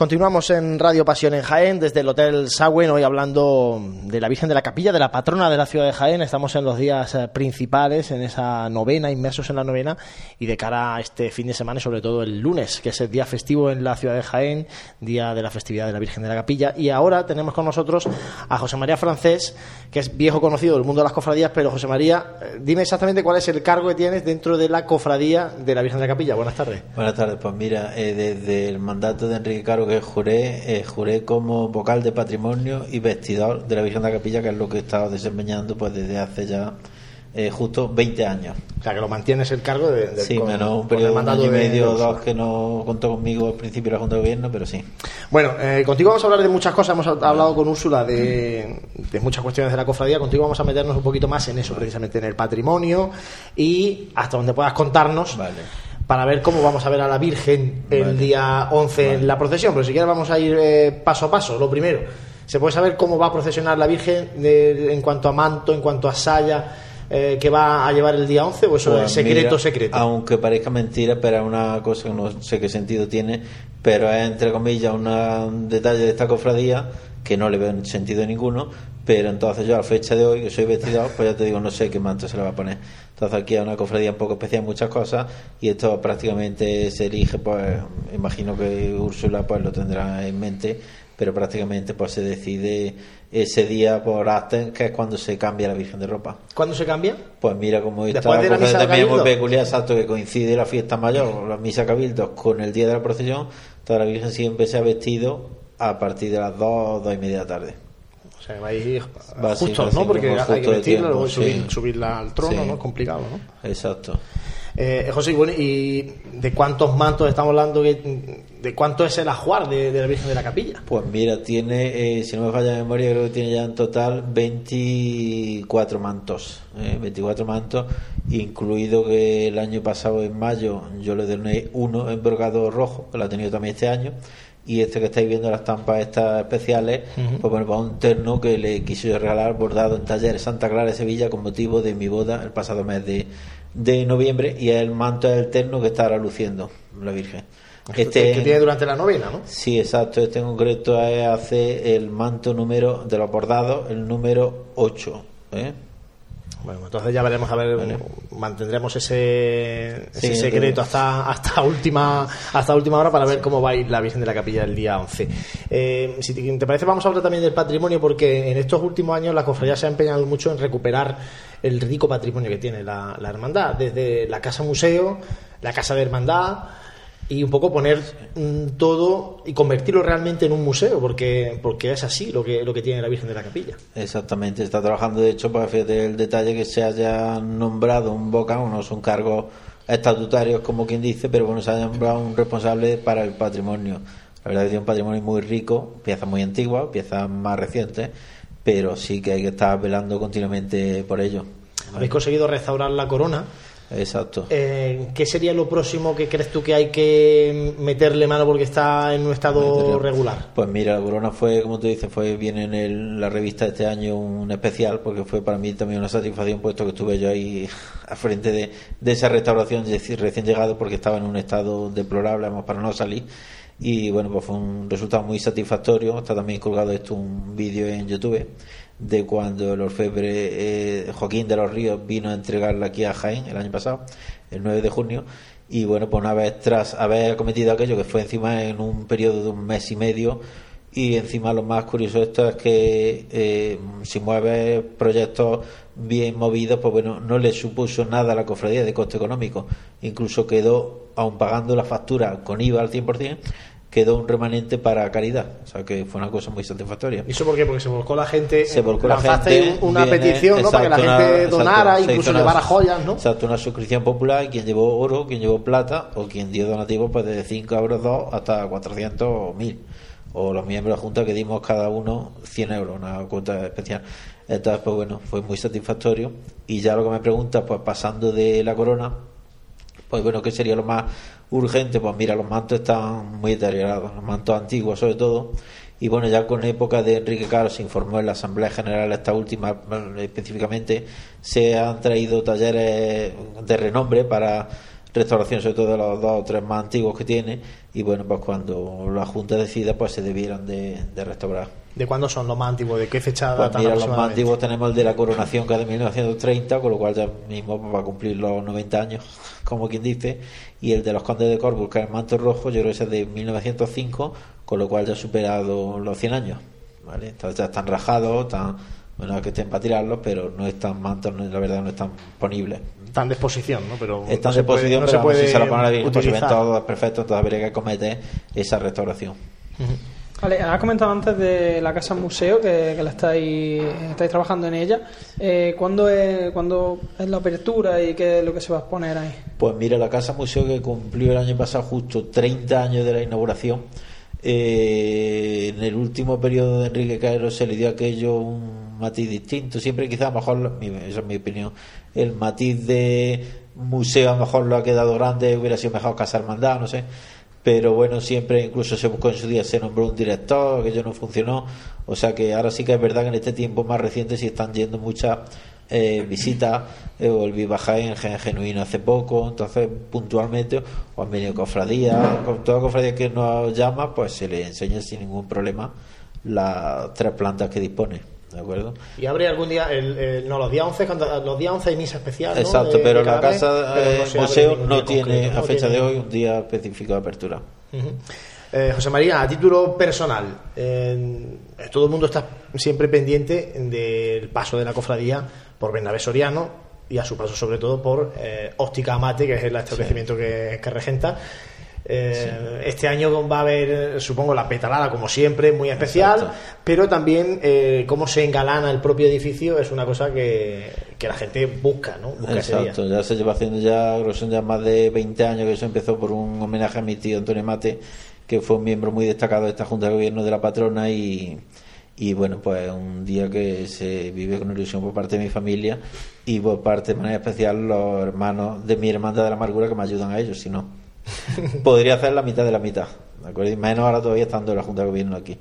Continuamos en Radio Pasión en Jaén, desde el Hotel Sagüen, hoy hablando de la Virgen de la Capilla, de la patrona de la ciudad de Jaén. Estamos en los días eh, principales, en esa novena, inmersos en la novena, y de cara a este fin de semana, y sobre todo el lunes, que es el día festivo en la ciudad de Jaén, día de la festividad de la Virgen de la Capilla. Y ahora tenemos con nosotros a José María Francés, que es viejo conocido del mundo de las cofradías, pero José María, eh, dime exactamente cuál es el cargo que tienes dentro de la cofradía de la Virgen de la Capilla. Buenas tardes. Buenas tardes, pues mira, eh, desde el mandato de Enrique Caro juré, eh, juré como vocal de patrimonio y vestidor de la Virgen de la Capilla, que es lo que he estado desempeñando pues desde hace ya eh, justo 20 años. O sea, que lo mantienes el cargo de, Sí, menos un periodo de un año y medio o dos que no contó conmigo al principio de la Junta de Gobierno, pero sí. Bueno, eh, contigo vamos a hablar de muchas cosas. Hemos hablado con Úrsula de, de, muchas cuestiones de la cofradía. Contigo vamos a meternos un poquito más en eso, precisamente en el patrimonio y hasta donde puedas contarnos. Vale para ver cómo vamos a ver a la Virgen el día 11 en la procesión. Pero si quieres vamos a ir eh, paso a paso. Lo primero, ¿se puede saber cómo va a procesionar la Virgen en cuanto a manto, en cuanto a saya? Eh, que va a llevar el día 11 o eso es pues secreto, secreto? Aunque parezca mentira, pero es una cosa que no sé qué sentido tiene, pero es entre comillas un detalle de esta cofradía que no le veo sentido ninguno, pero entonces yo a la fecha de hoy, que soy vestidor, pues ya te digo, no sé qué manto se le va a poner. Entonces aquí hay una cofradía un poco especial muchas cosas y esto prácticamente se elige, pues imagino que Úrsula pues lo tendrá en mente, pero prácticamente pues se decide ese día por Asten, que es cuando se cambia la Virgen de Ropa. ¿Cuándo se cambia? Pues mira, como esta cosa también muy peculiar, exacto, que coincide la fiesta mayor, la misa cabildo, con el día de la procesión, toda la Virgen siempre se ha vestido a partir de las dos, dos y media de la tarde. O sea, va a ir justo, ¿no? Porque hay que vestirla, luego subirla al trono, ¿no? Es complicado, ¿no? Exacto. Eh, José, ¿y de cuántos mantos estamos hablando? ¿De cuánto es el ajuar de, la Virgen de la Capilla? Pues mira, tiene, eh, si no me falla la memoria, creo que tiene ya en total 24 mantos. Eh, 24 mantos, incluido que el año pasado, en mayo, yo le doné uno en brocado rojo, que lo ha tenido también este año y este que estáis viendo las tampas estas especiales pues bueno para un terno que le quiso regalar bordado en taller Santa Clara de Sevilla con motivo de mi boda el pasado mes de, de noviembre y el manto del terno que está ahora luciendo la Virgen este que tiene durante la novena, ¿no? Sí, exacto. Este en concreto hace el manto número de los bordados, el número 8. ¿eh? Bueno, entonces ya veremos a ver, mantendremos ese, ese secreto hasta hasta última hasta última hora para ver cómo va a ir la Virgen de la Capilla el día 11. Eh, si te, parece, vamos a hablar también del patrimonio, porque en estos últimos años la cofradía se ha empeñado mucho en recuperar el rico patrimonio que tiene la, la hermandad, desde la casa museo, la casa de hermandad y un poco poner mm, todo y convertirlo realmente en un museo, porque, porque es así lo que, lo que tiene la Virgen de la Capilla. Exactamente, está trabajando, de hecho, para fíjate el detalle que se haya nombrado un boca, no son cargos estatutarios, como quien dice, pero bueno, se ha nombrado un responsable para el patrimonio. La verdad es que tiene un patrimonio muy rico, piezas muy antiguas, piezas más recientes, pero sí que hay que estar velando continuamente por ello. Habéis conseguido restaurar la corona Exacto. Eh, ¿Qué sería lo próximo que crees tú que hay que meterle mano porque está en un estado regular? Pues mira, la corona fue, como tú dices, fue bien en la revista este año un especial porque fue para mí también una satisfacción puesto que estuve yo ahí [LAUGHS] a frente de, esa restauración, recién llegado porque estaba en un estado deplorable, además para no salir y bueno, pues fue un resultado muy satisfactorio. Está también colgado esto un vídeo en YouTube de cuando el orfebre eh, Joaquín de los Ríos vino a entregarla aquí a Jaén el año pasado, el 9 de junio, y bueno, pues una vez tras haber cometido aquello, que fue encima en un periodo de un mes y medio, y encima lo más curioso de esto es que eh, si mueve proyectos bien movidos, pues bueno, no le supuso nada a la cofradía de coste económico, incluso quedó, aun pagando la factura con IVA al 100%, quedó un remanente para caridad. O sea que fue una cosa muy satisfactoria. ¿Y eso por qué? Porque se volcó la gente. Se volcó la gente. una petición, ¿no? Para que la gente donara, incluso llevara joyas, ¿no? Exacto, una suscripción popular. Quien llevó oro, quien llevó plata, o quien dio donativos, pues desde 5 euros 2 hasta 400 o 1000. O los miembros de la Junta que dimos cada uno 100 euros, una cuota especial. Entonces, pues bueno, fue muy satisfactorio. Y ya lo que me preguntas, pues pasando de la corona, pues bueno, ¿qué sería lo más urgente, pues mira, los mantos están muy deteriorados, los mantos antiguos sobre todo. Y bueno, ya con época de Enrique Carlos se informó en la Asamblea General, esta última específicamente, se han traído talleres de renombre para restauración, sobre todo de los dos o tres más antiguos que tiene. Y bueno, pues cuando la Junta decida, pues se debieran de, restaurar. ¿De cuándo son los más antiguos? ¿De qué fecha pues mira, los más antiguos tenemos el de la coronación, que es de 1930, con lo cual ya mismo va a cumplir los 90 años, [LAUGHS] como quien dice y el de los condes de Corbus, que es el manto rojo, yo creo que es de 1905, con lo cual ya ha superado los 100 años. ¿vale? Entonces ya están rajados, están, bueno, que estén para tirarlos, pero no están mantos, la verdad no están disponibles. Están de exposición, ¿no? Pero están de exposición, pero se puede si se lo ponen a bien, pues se ven todos perfectos, entonces habría que cometer esa restauración. Vale, has comentado antes de la casa museo que, la estáis, estáis trabajando en ella. Eh, ¿cuándo, es, ¿Cuándo es la apertura y qué es lo que se va a exponer ahí? Pues mira, la casa museo que cumplió el año pasado justo 30 años de la inauguración. Eh, en el último periodo de Enrique Caero se le dio aquello un matiz distinto. Siempre quizás mejor, esa es mi opinión, el matiz de museo a lo mejor lo ha quedado grande, hubiera sido mejor casa hermandad, no sé pero bueno, siempre incluso se buscó en su día, se nombró un director, aquello no funcionó, o sea que ahora sí que es verdad que en este tiempo más reciente sí están yendo muchas eh, visitas, eh, volví a en Genuino hace poco, entonces puntualmente o han venido cofradías, con toda cofradía que nos llama, pues se le enseña sin ningún problema las tres plantas que dispone. ¿De acuerdo? Y abre algún día, el, no, los días 11, cuando, los días 11 hay misa especial. Exacto, pero la casa eh, museo no tiene, a fecha de hoy, un día específico de apertura. Eh, José María, a título personal, todo el mundo está siempre pendiente del paso de la cofradía por Bernabé Soriano y a su paso sobre todo por eh, Óptica Amate, que es el establecimiento que, que, regenta. Eh, este año va a haber, supongo, la petalada, como siempre, muy especial, pero también eh, cómo se engalana el propio edificio es una cosa que, que la gente busca, ¿no? Exacto, ya se lleva haciendo ya, son ya más de 20 años que eso empezó por un homenaje a mi tío Antonio Mate, que fue un miembro muy destacado de esta Junta de Gobierno de la Patrona y y bueno, pues un día que se vive con ilusión por parte de mi familia y por parte de manera especial los hermanos de mi hermandad de la amargura que me ayudan a ellos, si no, [LAUGHS] podría hacer la mitad de la mitad, ¿de acuerdo? Y menos ahora todavía estando en la Junta de Gobierno aquí.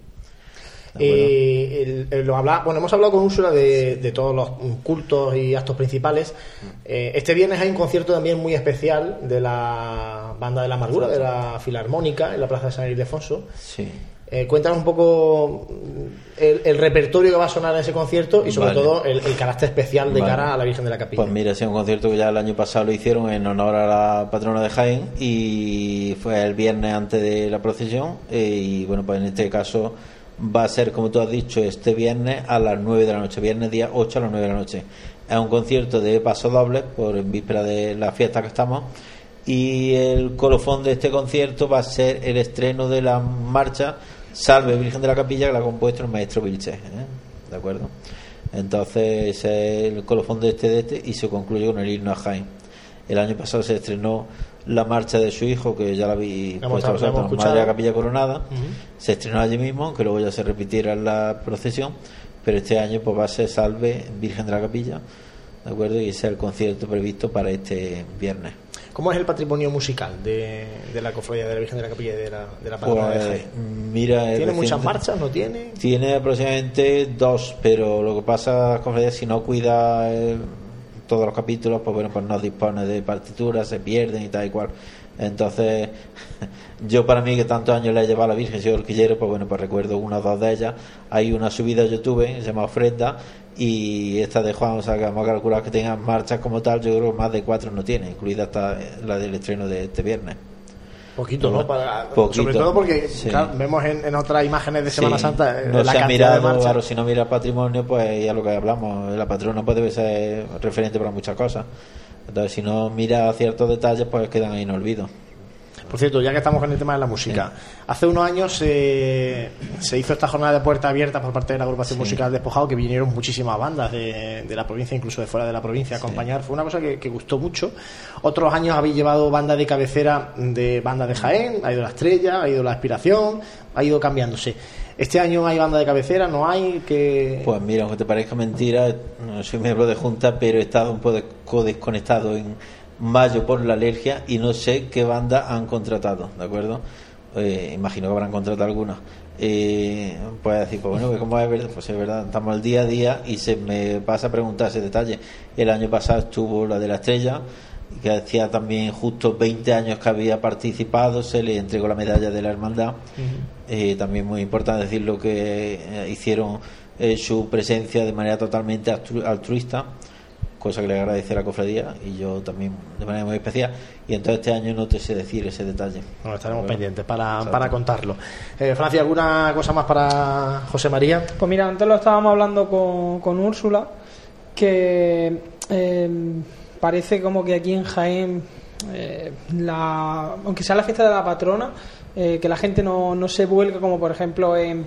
Eh, lo habla, bueno, hemos hablado con Úrsula de, de, todos los cultos y actos principales. Eh, este viernes hay un concierto también muy especial de la banda de la amargura, de la Filarmónica, en la Plaza de San Ildefonso. Sí. Eh, cuéntanos un poco el, repertorio que va a sonar en ese concierto y sobre todo el, carácter especial de cara a la Virgen de la Capilla. Pues mira, es un concierto que ya el año pasado lo hicieron en honor a la patrona de Jaén y fue el viernes antes de la procesión eh, y bueno, pues en este caso va a ser, como tú has dicho, este viernes a las 9 de la noche, viernes día 8 a las 9 de la noche. Es un concierto de paso doble por en víspera de la fiesta que estamos y el colofón de este concierto va a ser el estreno de la marcha Salve Virgen de la Capilla que la ha compuesto el maestro Vilche, ¿eh? ¿de acuerdo? Entonces es el colofón de este de este y se concluye con el himno a Jaime. El año pasado se estrenó la marcha de su hijo, que ya la vi puesta vosotros, Madre Capilla Coronada, se estrenó allí mismo, que luego ya se repitiera en la procesión, pero este año pues va a ser Salve Virgen de la Capilla, ¿de acuerdo? Y ese es el concierto previsto para este viernes. ¿Cómo es el patrimonio musical de, la cofradía de la Virgen de la Capilla y de la, de la pues, Mira, ¿Tiene muchas marchas? ¿No tiene? Tiene aproximadamente dos, pero lo que pasa, cofradía, si no cuida eh, todos los capítulos, pues bueno, pues no dispone de partituras, se pierden y tal y cual. Entonces, [LAUGHS] yo para mí que tantos años le he llevado a la Virgen, soy horquillero, pues bueno, pues recuerdo una o dos de ellas. Hay una subida de YouTube, se llama Ofrenda, y esta de Juan, o sea, que vamos a calcular que tengan marchas como tal, yo creo que más de cuatro no tiene, incluida hasta la del estreno de este viernes. Poquito, ¿no? sobre todo porque vemos en, otras imágenes de Semana Santa eh, no la se ha mirado, claro, si no mira el patrimonio, pues ya lo que hablamos, la patrona puede ser referente para muchas cosas. Entonces, si no mira ciertos detalles, pues quedan ahí en olvido. Por cierto, ya que estamos con el tema de la música, hace unos años se hizo esta jornada de puerta abierta por parte de la agrupación musical Despojado, que vinieron muchísimas bandas de, la provincia, incluso de fuera de la provincia, a acompañar. Fue una cosa que, gustó mucho. Otros años habéis llevado banda de cabecera de banda de Jaén, ha ido la estrella, ha ido la aspiración, ha ido cambiándose. Este año hay banda de cabecera, no hay que. Pues mira, aunque te parezca mentira, no soy miembro de junta, pero he estado un poco desconectado en mayo por la alergia y no sé qué banda han contratado, ¿de acuerdo? Eh, imagino que habrán contratado alguna. Eh, puede decir, pues bueno, ¿cómo es verdad? Pues es verdad, estamos al día a día y se me pasa a preguntar ese detalle. El año pasado estuvo la de la estrella, que hacía también justo 20 años que había participado, se le entregó la medalla de la hermandad. Eh, también muy importante decir lo que eh, hicieron su presencia de manera totalmente altruista cosa que le agradece a la cofradía y yo también de manera muy especial. Y entonces este año no te sé decir ese detalle. Bueno, estaremos pendientes para, para contarlo. Eh, Francia, ¿alguna cosa más para José María? Pues mira, antes lo estábamos hablando con, con Úrsula, que eh, parece como que aquí en Jaén, eh, la, aunque sea la fiesta de la patrona, eh, que la gente no, no, se vuelque como por ejemplo en,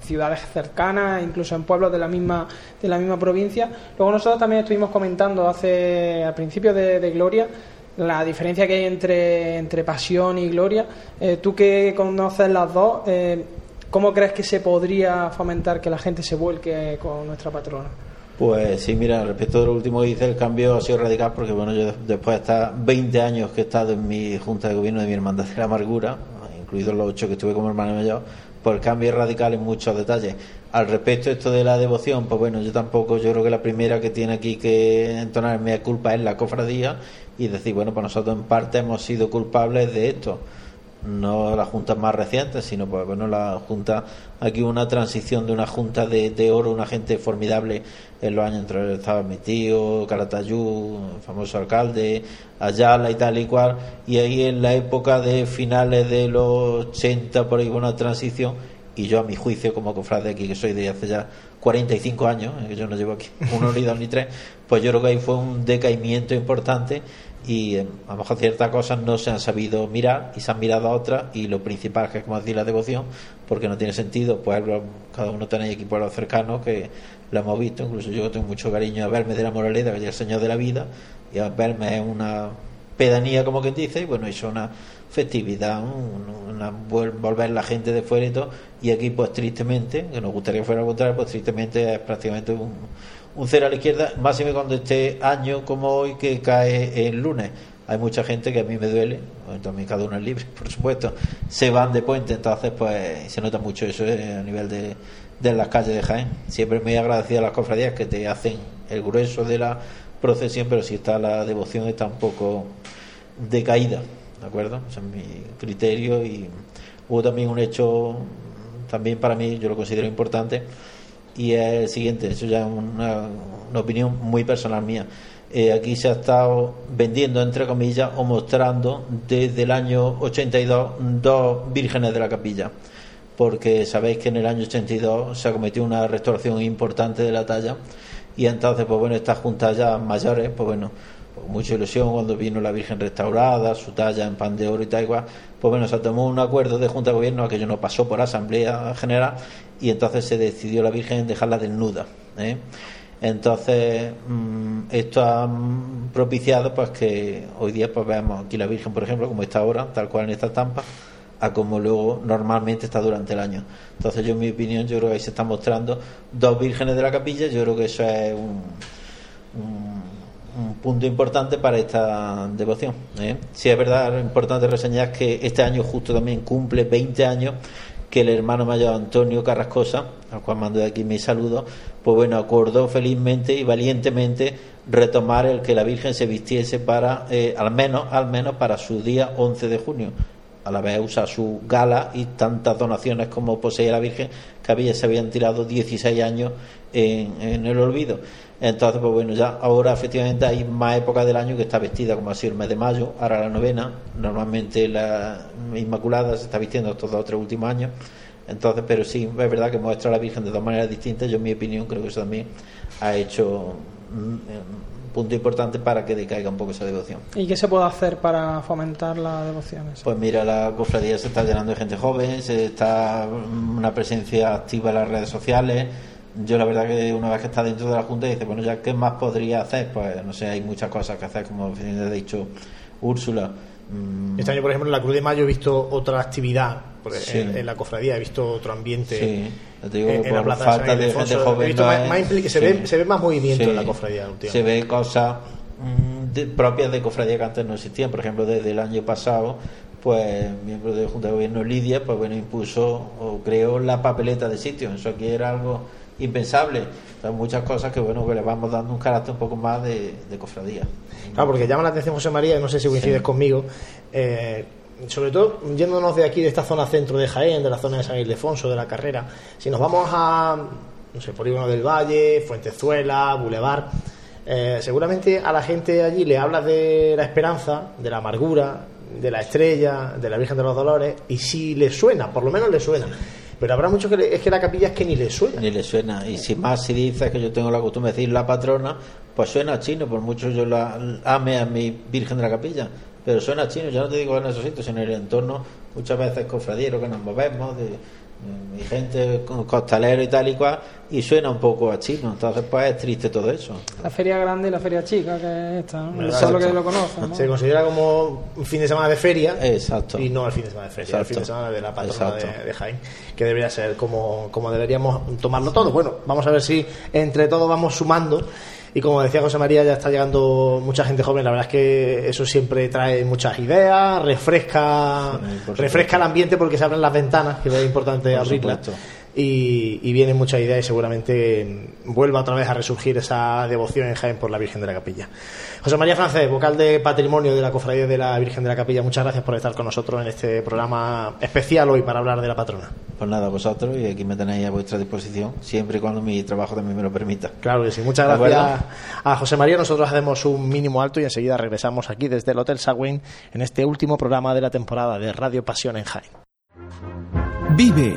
ciudades cercanas, incluso en pueblos de la misma de la misma provincia. Luego nosotros también estuvimos comentando hace al principio de, Gloria la diferencia que hay entre, entre pasión y gloria. Eh, tú que conoces las dos, eh, ¿cómo crees que se podría fomentar que la gente se vuelque con nuestra patrona? Pues sí, mira, respecto de lo último que dice, el cambio ha sido radical porque, bueno, yo después de estar 20 años que he estado en mi junta de gobierno de mi hermandad de la amargura, incluidos los ocho que estuve como hermano mayor, por el cambio radical en muchos detalles. Al respecto esto de la devoción, pues bueno, yo tampoco, yo creo que la primera que tiene aquí que entonar mi culpa es la cofradía y decir, bueno, pues nosotros en parte hemos sido culpables de esto. No las juntas más recientes, sino pues bueno, la junta, aquí una transición de una junta de, de oro, una gente formidable en los años entre estaba mi tío, Caratayú, el famoso alcalde, Ayala y tal y cual, y ahí en la época de finales de los 80 por ahí una transición. Y yo a mi juicio como cofrade aquí que soy de hace ya 45 años, eh, que yo no llevo aquí uno ni dos ni tres, pues yo creo que ahí fue un decaimiento importante y eh, a lo mejor ciertas cosas no se han sabido mirar y se han mirado a otras y lo principal que es como decir la devoción porque no tiene sentido pues cada uno tiene aquí los cercanos que lo hemos visto incluso yo tengo mucho cariño a verme de la moralidad que es el señor de la vida y a verme es una pedanía como quien dice y bueno es una festividad una, volver la gente de fuera y todo y aquí pues tristemente que nos gustaría fuera al contrario pues tristemente es prácticamente un un cero a la izquierda, máximo cuando este año como hoy que cae el lunes. Hay mucha gente que a mí me duele, también cada uno es libre, [LAUGHS] por supuesto, se van de puente, entonces pues se nota mucho eso eh, a nivel de, de las calles de Jaén. Siempre me he agradecido a las cofradías que te hacen el grueso de la procesión, pero si está la devoción está un poco decaída, ¿de acuerdo? Ese es mi criterio y hubo también un hecho, también para mí, yo lo considero importante, y es el siguiente, eso ya es una, opinión muy personal mía. Eh, aquí se ha estado vendiendo, entre comillas, o mostrando desde el año 82 dos vírgenes de la capilla, porque sabéis que en el año 82 se ha cometido una restauración importante de la talla y entonces, pues bueno, estas juntas ya mayores, pues bueno, con mucha ilusión cuando vino la Virgen restaurada, su talla en pan de oro y tal igual, pues bueno, se tomó un acuerdo de Junta de Gobierno, aquello no pasó por Asamblea General y entonces se decidió la Virgen dejarla desnuda. ¿eh? Entonces, mm, esto ha propiciado pues que hoy día pues veamos aquí la Virgen, por ejemplo, como está ahora, tal cual en esta estampa, a como luego normalmente está durante el año. Entonces, yo en mi opinión, yo creo que ahí se están mostrando dos vírgenes de la capilla, yo creo que eso es un, punto importante para esta devoción. ¿eh? Si es verdad, es importante reseñar que este año justo también cumple 20 años que el hermano mayor Antonio Carrascosa, al cual mando de aquí mi saludo, pues bueno, acordó felizmente y valientemente retomar el que la Virgen se vistiese para, eh, al menos, al menos para su día 11 de junio. A la vez usa su gala y tantas donaciones como posee la Virgen, que había, se habían tirado 16 años en el olvido. Entonces, pues bueno, ya ahora efectivamente hay más épocas del año que está vestida, como ha sido el mes de mayo, ahora la novena, normalmente la Inmaculada se está vistiendo estos dos o tres últimos años. Entonces, pero sí, es verdad que muestra a la Virgen de dos maneras distintas. Yo, en mi opinión, creo que eso también ha hecho un punto importante para que decaiga un poco esa devoción. ¿Y qué se puede hacer para fomentar la devoción? Pues mira, la cofradía se está llenando de gente joven, se está una presencia activa en las redes sociales yo la verdad que una vez que está dentro de la Junta dice, bueno, ya qué más podría hacer, pues no sé, hay muchas cosas que hacer, como ha dicho Úrsula. Mm. Este año, por ejemplo, en la Cruz de Mayo he visto otra actividad en, la cofradía, he visto otro ambiente. Sí, te digo, por la falta de, gente joven. se, ve, se ve más movimiento en la cofradía. Se ve cosas mm, propias de cofradía que antes no existían. Por ejemplo, desde el año pasado pues miembro de la Junta de Gobierno Lidia, pues bueno, impuso o creó la papeleta de sitio. Eso aquí era algo impensable. Son muchas cosas que bueno que le vamos dando un carácter un poco más de, cofradía. Claro, porque llama la atención José María, no sé si coincides conmigo, eh, sobre todo yéndonos de aquí, de esta zona centro de Jaén, de la zona de San Ildefonso, de la carrera, si nos vamos a, no sé, Polígono del Valle, Fuentezuela, Boulevard, eh, seguramente a la gente allí le habla de la esperanza, de la amargura, de la estrella, de la Virgen de los Dolores, y si le suena, por lo menos le suena. Pero habrá mucho que es que la capilla es que ni le suena. Ni le suena. Y si más si dices que yo tengo la costumbre de decir la patrona, pues suena chino, por mucho yo la ame a mi Virgen de la Capilla. Pero suena chino, yo no te digo en esos sitios, sino en el entorno, muchas veces cofradieros que nos movemos, de, mi gente costalero y tal y cual, y suena un poco a chino. Entonces, pues es triste todo eso. La feria grande y la feria chica, que es esta, ¿no? Eso es lo que lo conocen. Se considera como un fin de semana de feria. Exacto. Y no el fin de semana de feria, el fin de semana de la patrona de, de, Jaén, que debería ser como, como deberíamos tomarlo todo. Bueno, vamos a ver si entre todos vamos sumando y como decía José María, ya está llegando mucha gente joven. La verdad es que eso siempre trae muchas ideas, refresca, refresca el ambiente porque se abren las ventanas, que es importante abrirlas. Y, y vienen muchas ideas y seguramente vuelva otra vez a resurgir esa devoción en Jaén por la Virgen de la Capilla. José María Francés, vocal de patrimonio de la Cofradía de la Virgen de la Capilla, muchas gracias por estar con nosotros en este programa especial hoy para hablar de la patrona. Pues nada, vosotros y aquí me tenéis a vuestra disposición, siempre y cuando mi trabajo también me lo permita. Claro que sí, muchas gracias a José María. Nosotros hacemos un mínimo alto y enseguida regresamos aquí desde el Hotel Sagüen en este último programa de la temporada de Radio Pasión en Jaén. Vive,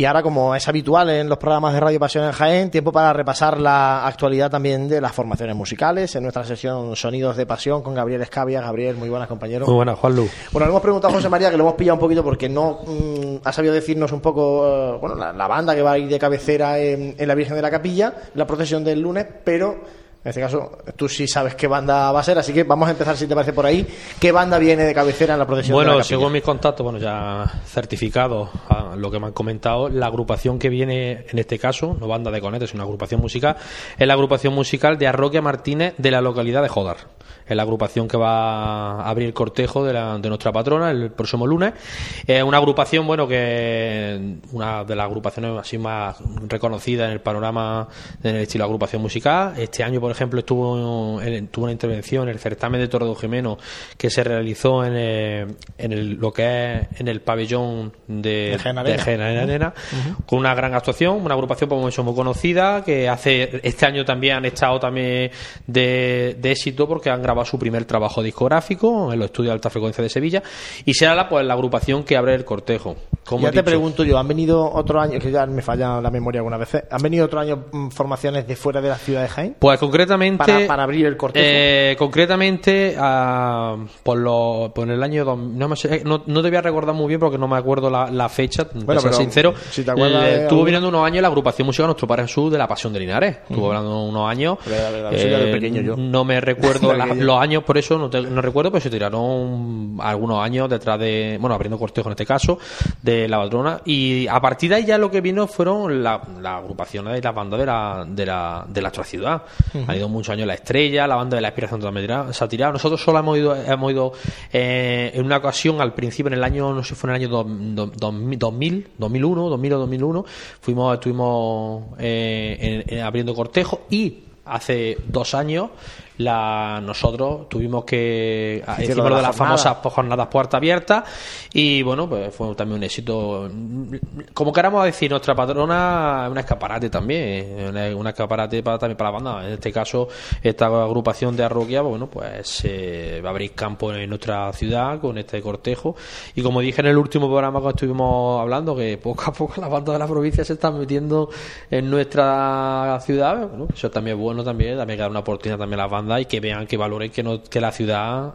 Y ahora, como es habitual en los programas de Radio Pasión en Jaén, tiempo para repasar la actualidad también de las formaciones musicales en nuestra sesión Sonidos de Pasión con Gabriel Escavia. Gabriel, muy buenas, compañero. Muy buenas, Juanlu. Bueno, le hemos preguntado a José María, que lo hemos pillado un poquito porque no mm, ha sabido decirnos un poco, eh, bueno, la, banda que va a ir de cabecera en, en la Virgen de la Capilla, la procesión del lunes, pero en este caso, tú sí sabes qué banda va a ser, así que vamos a empezar, si te parece, por ahí. ¿Qué banda viene de cabecera en la procesión? Bueno, de la según mis contactos, bueno, ya certificado a lo que me han comentado, la agrupación que viene en este caso, no banda de conetes, es una agrupación musical, es la agrupación musical de Arroquia Martínez de la localidad de Jodar es la agrupación que va a abrir el cortejo de, la, de nuestra patrona el próximo lunes. Es una agrupación, bueno, que una de las agrupaciones así más reconocidas en el panorama en el estilo de agrupación musical. Este año, por ejemplo, estuvo tuvo una intervención en el certamen de Torre de Jimeno que se realizó en, el, en el, lo que es en el pabellón de, de Genarena, con una gran actuación, una agrupación como eso muy conocida que hace este año también han estado también de, de éxito porque han grabado su primer trabajo discográfico en los estudios de alta frecuencia de Sevilla y será la, pues, la agrupación que abre el cortejo. Como ya te pregunto yo, ¿han venido otro año, que ya me falla la memoria alguna vez, ¿han venido otro año mm, formaciones de fuera de la ciudad de Jaén? Pues concretamente... Para, abrir el cortejo. Eh, concretamente, uh, por, lo, por el año... No, me sé, no, no, te voy a recordar muy bien porque no me acuerdo la, fecha, bueno, pero, sincero. Si te acuerdas eh, estuvo viniendo unos años la agrupación musical Nuestro Padre Jesús de la Pasión de Linares. Estuvo hablando unos años. Eh, pequeño yo. No me recuerdo [LAUGHS] la, los años, por eso no, no recuerdo, pero se tiraron algunos años detrás de, bueno, abriendo cortejo en este caso, de la patrona. Y a partir de ahí ya lo que vino fueron la, la agrupaciones y las bandas de la, de la, de la ciudad. Ha ido muchos años La Estrella, la banda de la Inspiración también se ha tirado. Nosotros solo hemos ido, hemos ido eh, en una ocasión al principio, en el año, no sé, fue en el año 2000, 2001, 2000 o 2001, fuimos, estuvimos eh, abriendo cortejo y hace dos años la, nosotros tuvimos que hicimos de, de las famosas jornadas puerta abierta y bueno pues fue también un éxito. Como queramos decir nuestra patrona es una escaparate también una escaparate para, también para la banda. En este caso esta agrupación de Arroquia bueno pues va a abrir campo en nuestra ciudad con este cortejo. Y como dije en el último programa que estuvimos hablando que poco a poco la banda de la provincia se están metiendo en nuestra ciudad eso también es bueno también también dar una oportunidad también a las bandas y que vean, que valoren que, no, que la ciudad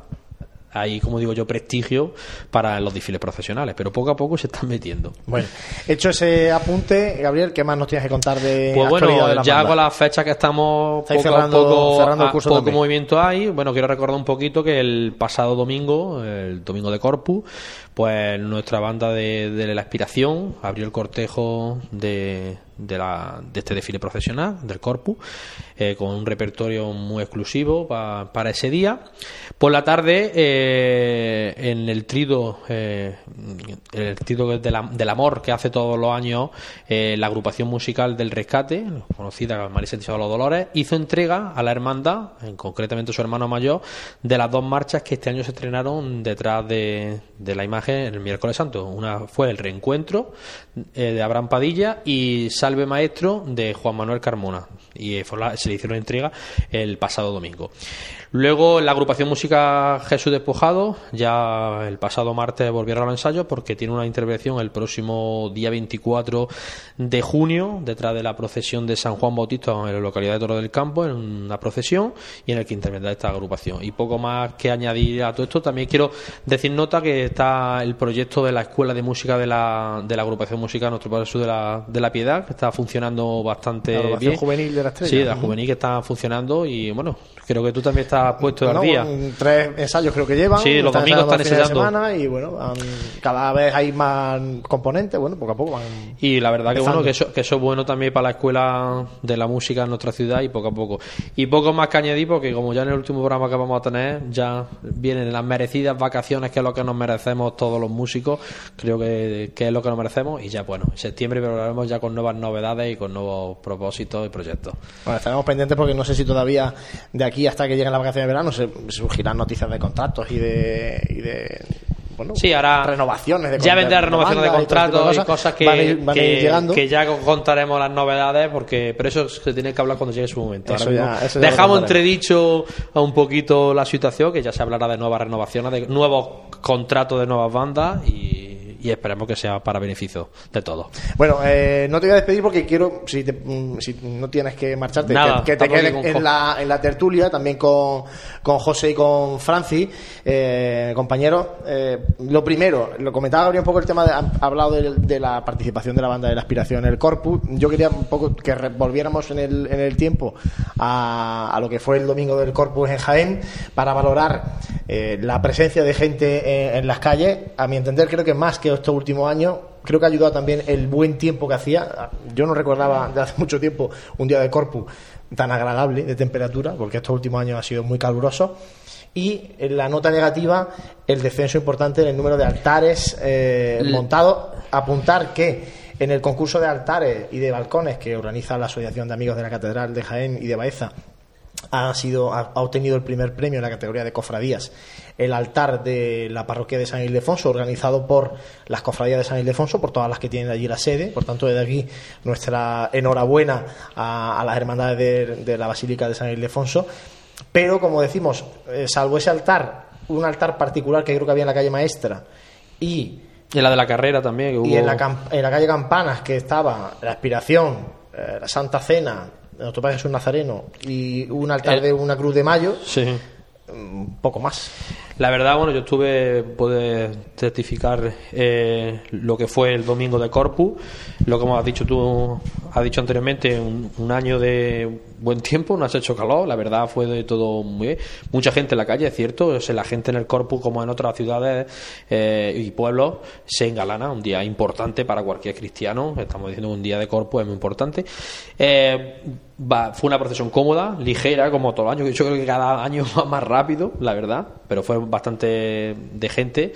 hay, como digo yo, prestigio para los desfiles profesionales, pero poco a poco se están metiendo. Bueno, hecho ese apunte, Gabriel, ¿qué más nos tienes que contar de Pues bueno, ya con la fecha que estamos poco cerrando, poco, cerrando el curso poco movimiento hay, bueno, quiero recordar un poquito que el pasado domingo, el domingo de Corpus, pues nuestra banda de, de la Aspiración abrió el cortejo de, de, la, de este desfile profesional, del Corpus, eh, con un repertorio muy exclusivo para ese día. Por la tarde, eh, en el trido, eh, el trido del amor que hace todos los años la agrupación musical del Rescate, conocida Marisa de los Dolores, hizo entrega a la hermandad, en concretamente su hermano mayor, de las dos marchas que este año se estrenaron detrás de, de la imagen en el miércoles santo. Una fue el reencuentro de Abraham Padilla y Salve Maestro de Juan Manuel Carmona y se le hicieron entrega el pasado domingo. Luego la agrupación Música Jesús Despojado, ya el pasado martes volvieron a los ensayos porque tiene una intervención el próximo día 24 de junio, detrás de la procesión de San Juan Bautista en la localidad de Toro del Campo, en una procesión y en el que intervendrá esta agrupación. Y poco más que añadir a todo esto, también quiero decir nota que está el proyecto de la Escuela de Música de la, de la agrupación musical Nuestro Padre Jesús de la, de la Piedad, que está funcionando bastante la bien. juvenil de la estrella. Sí, la juvenil que está funcionando y bueno, creo que tú también estás está puesto al día. Tres ensayos creo que llevan. Sí, los domingos están ensayando. Semana y bueno, cada vez hay más componentes, bueno, poco a poco van. Y la verdad que bueno, que eso, que eso es bueno también para la escuela de la música en nuestra ciudad y poco a poco. Y poco más que añadir, porque como ya en el último programa que vamos a tener, ya vienen las merecidas vacaciones, que es lo que nos merecemos todos los músicos, creo que, que es lo que nos merecemos. Y ya, bueno, en septiembre volveremos ya con nuevas novedades y con nuevos propósitos y proyectos. Bueno, estaremos pendientes porque no sé si todavía de aquí hasta que lleguen las vacaciones de verano se surgirán noticias de contratos y de, y de bueno, sí, ahora renovaciones de ya vendrá renovaciones de, contratos y, cosas que, que, ya contaremos las novedades porque pero eso se tiene que hablar cuando llegue su momento. Dejamos entredicho un poquito la situación que ya se hablará de nuevas renovaciones de nuevos contratos de nuevas bandas y y esperemos que sea para beneficio de todos. Bueno, eh, no te voy a despedir porque quiero, si, mm, si no tienes que marcharte, que, te quedes en la, en la tertulia también con, con José y con Francis, eh, compañeros. Eh, lo primero, lo comentaba Gabriel un poco el tema, de, ha hablado de, la participación de la banda de la aspiración en el Corpus. Yo quería un poco que volviéramos en el, en el tiempo a, a lo que fue el domingo del Corpus en Jaén para valorar la presencia de gente en, en las calles. A mi entender, creo que más que estos últimos años. Creo que ha ayudado también el buen tiempo que hacía. Yo no recordaba de hace mucho tiempo un día de Corpus tan agradable de temperatura, porque estos últimos años ha sido muy caluroso. Y en la nota negativa, el descenso importante en el número de altares eh, montados. Apuntar que en el concurso de altares y de balcones que organiza la Asociación de Amigos de la Catedral de Jaén y de Baeza, ha, sido, ha, obtenido el primer premio en la categoría de cofradías el altar de la parroquia de San Ildefonso, organizado por las cofradías de San Ildefonso, por todas las que tienen allí la sede. Por tanto, desde aquí nuestra enhorabuena a, las hermandades de, la Basílica de San Ildefonso. Pero, como decimos, eh, salvo ese altar, un altar particular que creo que había en la calle Maestra y... Y la de la carrera también. Y en la, en la calle Campanas, que estaba la aspiración, eh, la Santa Cena, nuestro Padre Jesús Nazareno y un altar de una cruz de mayo. Sí. Un poco más. La verdad, bueno, yo estuve, pude certificar eh, lo que fue el domingo de Corpus, lo que hemos dicho tú, has dicho anteriormente, un, año de buen tiempo, no has hecho calor, la verdad fue de todo muy bien. Mucha gente en la calle, es cierto, la gente en el Corpus, como en otras ciudades eh, y pueblos, se engalana, un día importante para cualquier cristiano, estamos diciendo que un día de Corpus es muy importante. Eh, fue una procesión cómoda, ligera, como todo el año, yo creo que cada año [LAUGHS] va más rápido, la verdad, pero fue bastante de gente.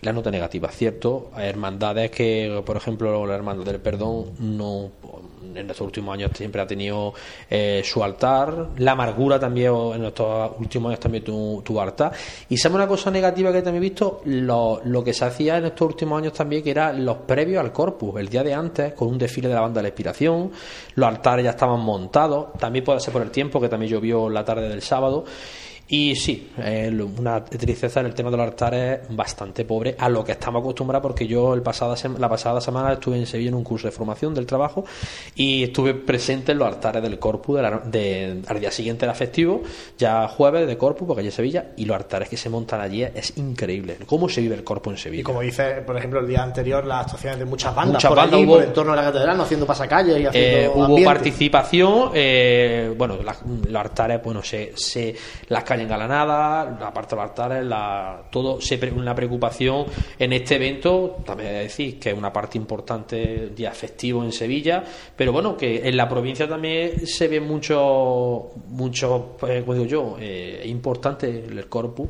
La nota negativa, cierto. Hermandades que, por ejemplo, la Hermandad del Perdón no en estos últimos años siempre ha tenido eh, su altar. La amargura también, en estos últimos años también tuvo, altar. Y sabe una cosa negativa que también he visto, lo, lo, que se hacía en estos últimos años también, que era los previos al corpus, el día de antes, con un desfile de la banda de la inspiración. Los altares ya estaban montados. También puede ser por el tiempo, que también llovió la tarde del sábado. Y sí, una tristeza en el tema de los altares bastante pobre a lo que estamos acostumbrados porque yo el pasada la pasada semana estuve en Sevilla en un curso de formación del trabajo y estuve presente en los altares del Corpus de, al día siguiente era festivo, ya jueves de Corpus porque allí en Sevilla y los altares que se montan allí es increíble. ¿Cómo se vive el Corpus en Sevilla? Y como dice, por ejemplo, el día anterior las actuaciones de muchas bandas muchas por bandas hubo, en torno a la catedral, haciendo pasacalles y haciendo eh, Hubo participación, eh, bueno, los altares, bueno, se, se las en Galanada, la parte de altares, la, todo, una preocupación. En este evento, también hay decir que es una parte importante día festivo en Sevilla, pero bueno, que en la provincia también se ve mucho, mucho, eh, como digo yo, eh, importante el corpus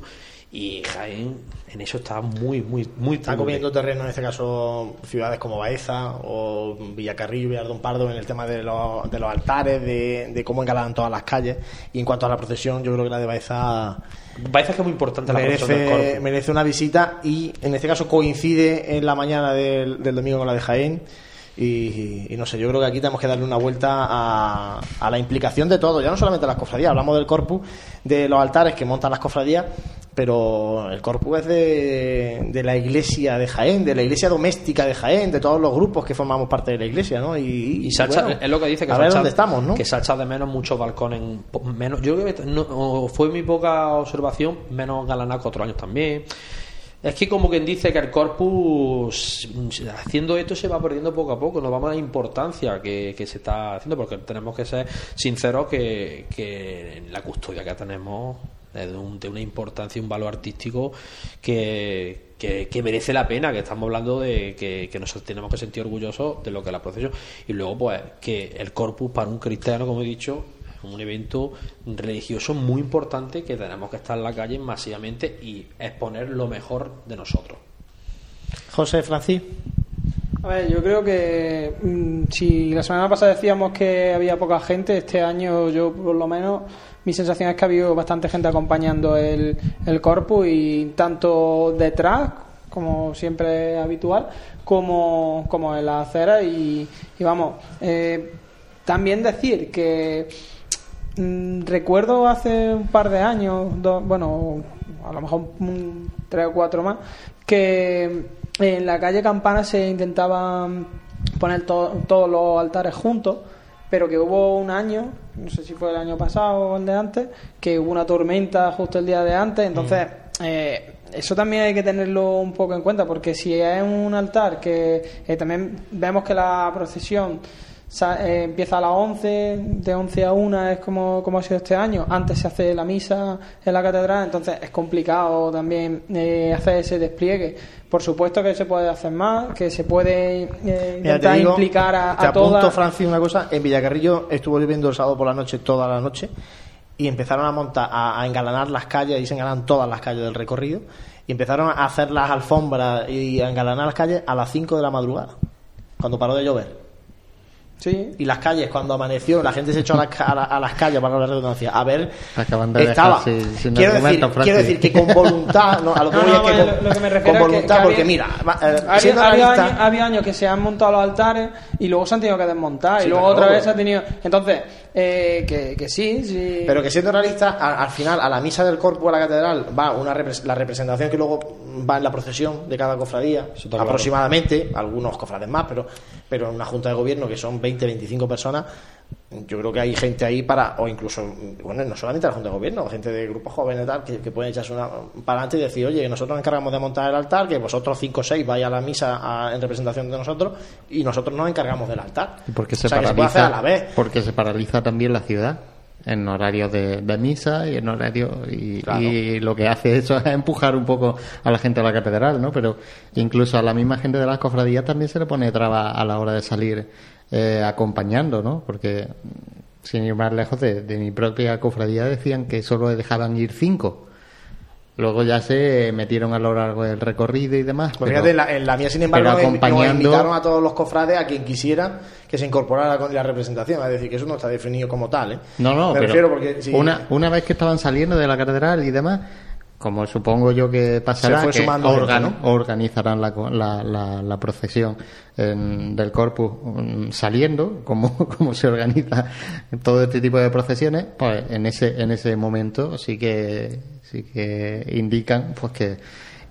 y Jaén en eso está muy, muy, muy... Está comiendo terreno, en este caso, ciudades como Baeza o Villacarrillo, Villardón Pardo, en el tema de los, de los altares, de, de cómo engalanan todas las calles. Y en cuanto a la procesión, yo creo que la de Baeza... Baeza es que es muy importante la merece, merece una visita y en este caso coincide en la mañana del, del domingo con la de Jaén y, no sé, yo creo que aquí tenemos que darle una vuelta a, a, la implicación de todo, ya no solamente las cofradías, hablamos del corpus, de los altares que montan las cofradías, pero el corpus es de, de, la iglesia de Jaén, de la iglesia doméstica de Jaén, de todos los grupos que formamos parte de la iglesia, ¿no? Y, y es lo que dice que a ver dónde estamos, ¿no? Que se ha echado de menos muchos balcones, menos, yo creo que no, fue mi poca observación, menos galanaco otros años también Es que como quien dice que el corpus, haciendo esto, se va perdiendo poco a poco, nos vamos a la importancia que, se está haciendo, porque tenemos que ser sinceros que, que la custodia que tenemos es de, una importancia y un valor artístico que, que, merece la pena, que estamos hablando de que, que nosotros tenemos que sentir orgullosos de lo que es la procesión. Y luego, pues, que el corpus para un cristiano, como he dicho, un evento religioso muy importante que tenemos que estar en la calle masivamente y exponer lo mejor de nosotros. José Francis. A ver, yo creo que mm, si la semana pasada decíamos que había poca gente, este año yo por lo menos mi sensación es que ha habido bastante gente acompañando el, el corpus y tanto detrás como siempre habitual, como, como en la acera y, vamos, eh, también decir que recuerdo hace un par de años, bueno, a lo mejor tres o cuatro más, que en la calle Campana se intentaban poner todos los altares juntos, pero que hubo un año, no sé si fue el año pasado o el de antes, que hubo una tormenta justo el día de antes, entonces mm. eh, eso también hay que tenerlo un poco en cuenta, porque si es un altar que eh, también vemos que la procesión eh, empieza a las 11, de 11 a 1 es como, como ha sido este año. Antes se hace la misa en la catedral, entonces es complicado también eh, hacer ese despliegue. Por supuesto que se puede hacer más, que se puede eh, intentar implicar a, te a apunto, Francis, una cosa. En Villacarrillo estuvo lloviendo el sábado por la noche, toda la noche, y empezaron a montar, a, a engalanar las calles, y se engalanan todas las calles del recorrido, y empezaron a hacer las alfombras y a engalanar las calles a las 5 de la madrugada, cuando paró de llover. Y las calles, cuando amaneció, la gente se echó a, a, las calles, para la redundancia, a ver. estaba. quiero, decir, quiero, decir, que con voluntad, no, a lo que voy es que con, voluntad, porque mira, eh, había, años, que se han montado los altares y luego se han tenido que desmontar, y luego otra vez se ha tenido. Entonces, eh, que, que, sí, sí. Pero que siendo realista, al, final, a la misa del corpus a la catedral va una la representación que luego va en la procesión de cada cofradía, aproximadamente, algunos cofrades más, pero, pero en una junta de gobierno que son 20, 25 personas, yo creo que hay gente ahí para, o incluso, bueno, no solamente la Junta de Gobierno, gente de grupos jóvenes tal, que, que pueden echarse una para adelante y decir, oye, nosotros nos encargamos de montar el altar, que vosotros cinco o seis vayáis a la misa en representación de nosotros y nosotros nos encargamos del altar. ¿Y por se, paraliza, a la vez. Porque se paraliza también la ciudad en horario de, misa y en horario y, lo que hace eso es empujar un poco a la gente a la catedral, ¿no? Pero incluso a la misma gente de las cofradías también se le pone traba a la hora de salir eh, acompañando, ¿no? Porque sin ir más lejos de, mi propia cofradía decían que solo dejaban ir cinco. Luego ya se metieron a lo largo del recorrido y demás. Pues fíjate, en la, mía, sin embargo, acompañando... invitaron a todos los cofrades, a quien quisiera, que se incorporara con la representación. Es decir, que eso no está definido como tal. ¿eh? No, no, pero porque, una, una vez que estaban saliendo de la catedral y demás, como supongo yo que pasará, que organizarán la, la, procesión del corpus mm, saliendo, como, [LAUGHS] como se organiza todo este tipo de procesiones, pues en ese, en ese momento sí que, sí que indican pues que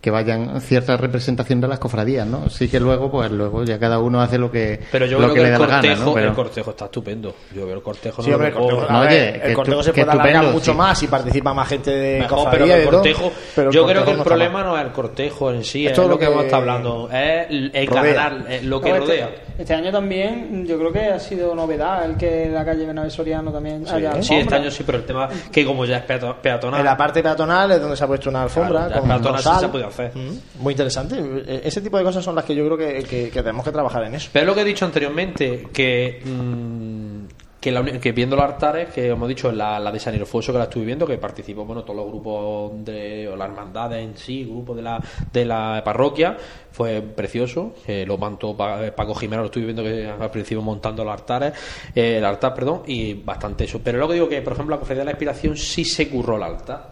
que vayan cierta representación de las cofradías, ¿no? Sí que luego, pues luego ya cada uno hace lo que, Pero yo creo que, el, cortejo, el cortejo está estupendo. Yo veo el cortejo. Sí, hombre, el cortejo, no, oye, el cortejo se puede alargar mucho más y participa más gente de cofradía. Pero, el cortejo, pero yo creo que el problema no es el cortejo en sí, es, lo que, hemos estado hablando, es el canal, lo que rodea. Este año también yo creo que ha sido novedad el que la calle Bernabé Soriano también sí, haya Sí, este año sí, pero el tema que como ya es peatonal. En la parte peatonal es donde se ha puesto una alfombra. con hacer. Muy interesante. E-, ese tipo de cosas son las que yo creo que, tenemos que trabajar en eso. Pero lo que he dicho anteriormente, que... Mm, que, viendo los altares, que hemos dicho, la, la de San Ildefonso que la estuve viendo, que participó, bueno, todos los grupos de, o las hermandades en sí, grupos de la, de la parroquia, fue precioso, que lo mantó Paco Jiménez, lo estuve viendo que al principio montando los altares, eh, el altar, perdón, y bastante eso. Pero luego digo que, por ejemplo, la Cofradía de la Inspiración sí se curró el altar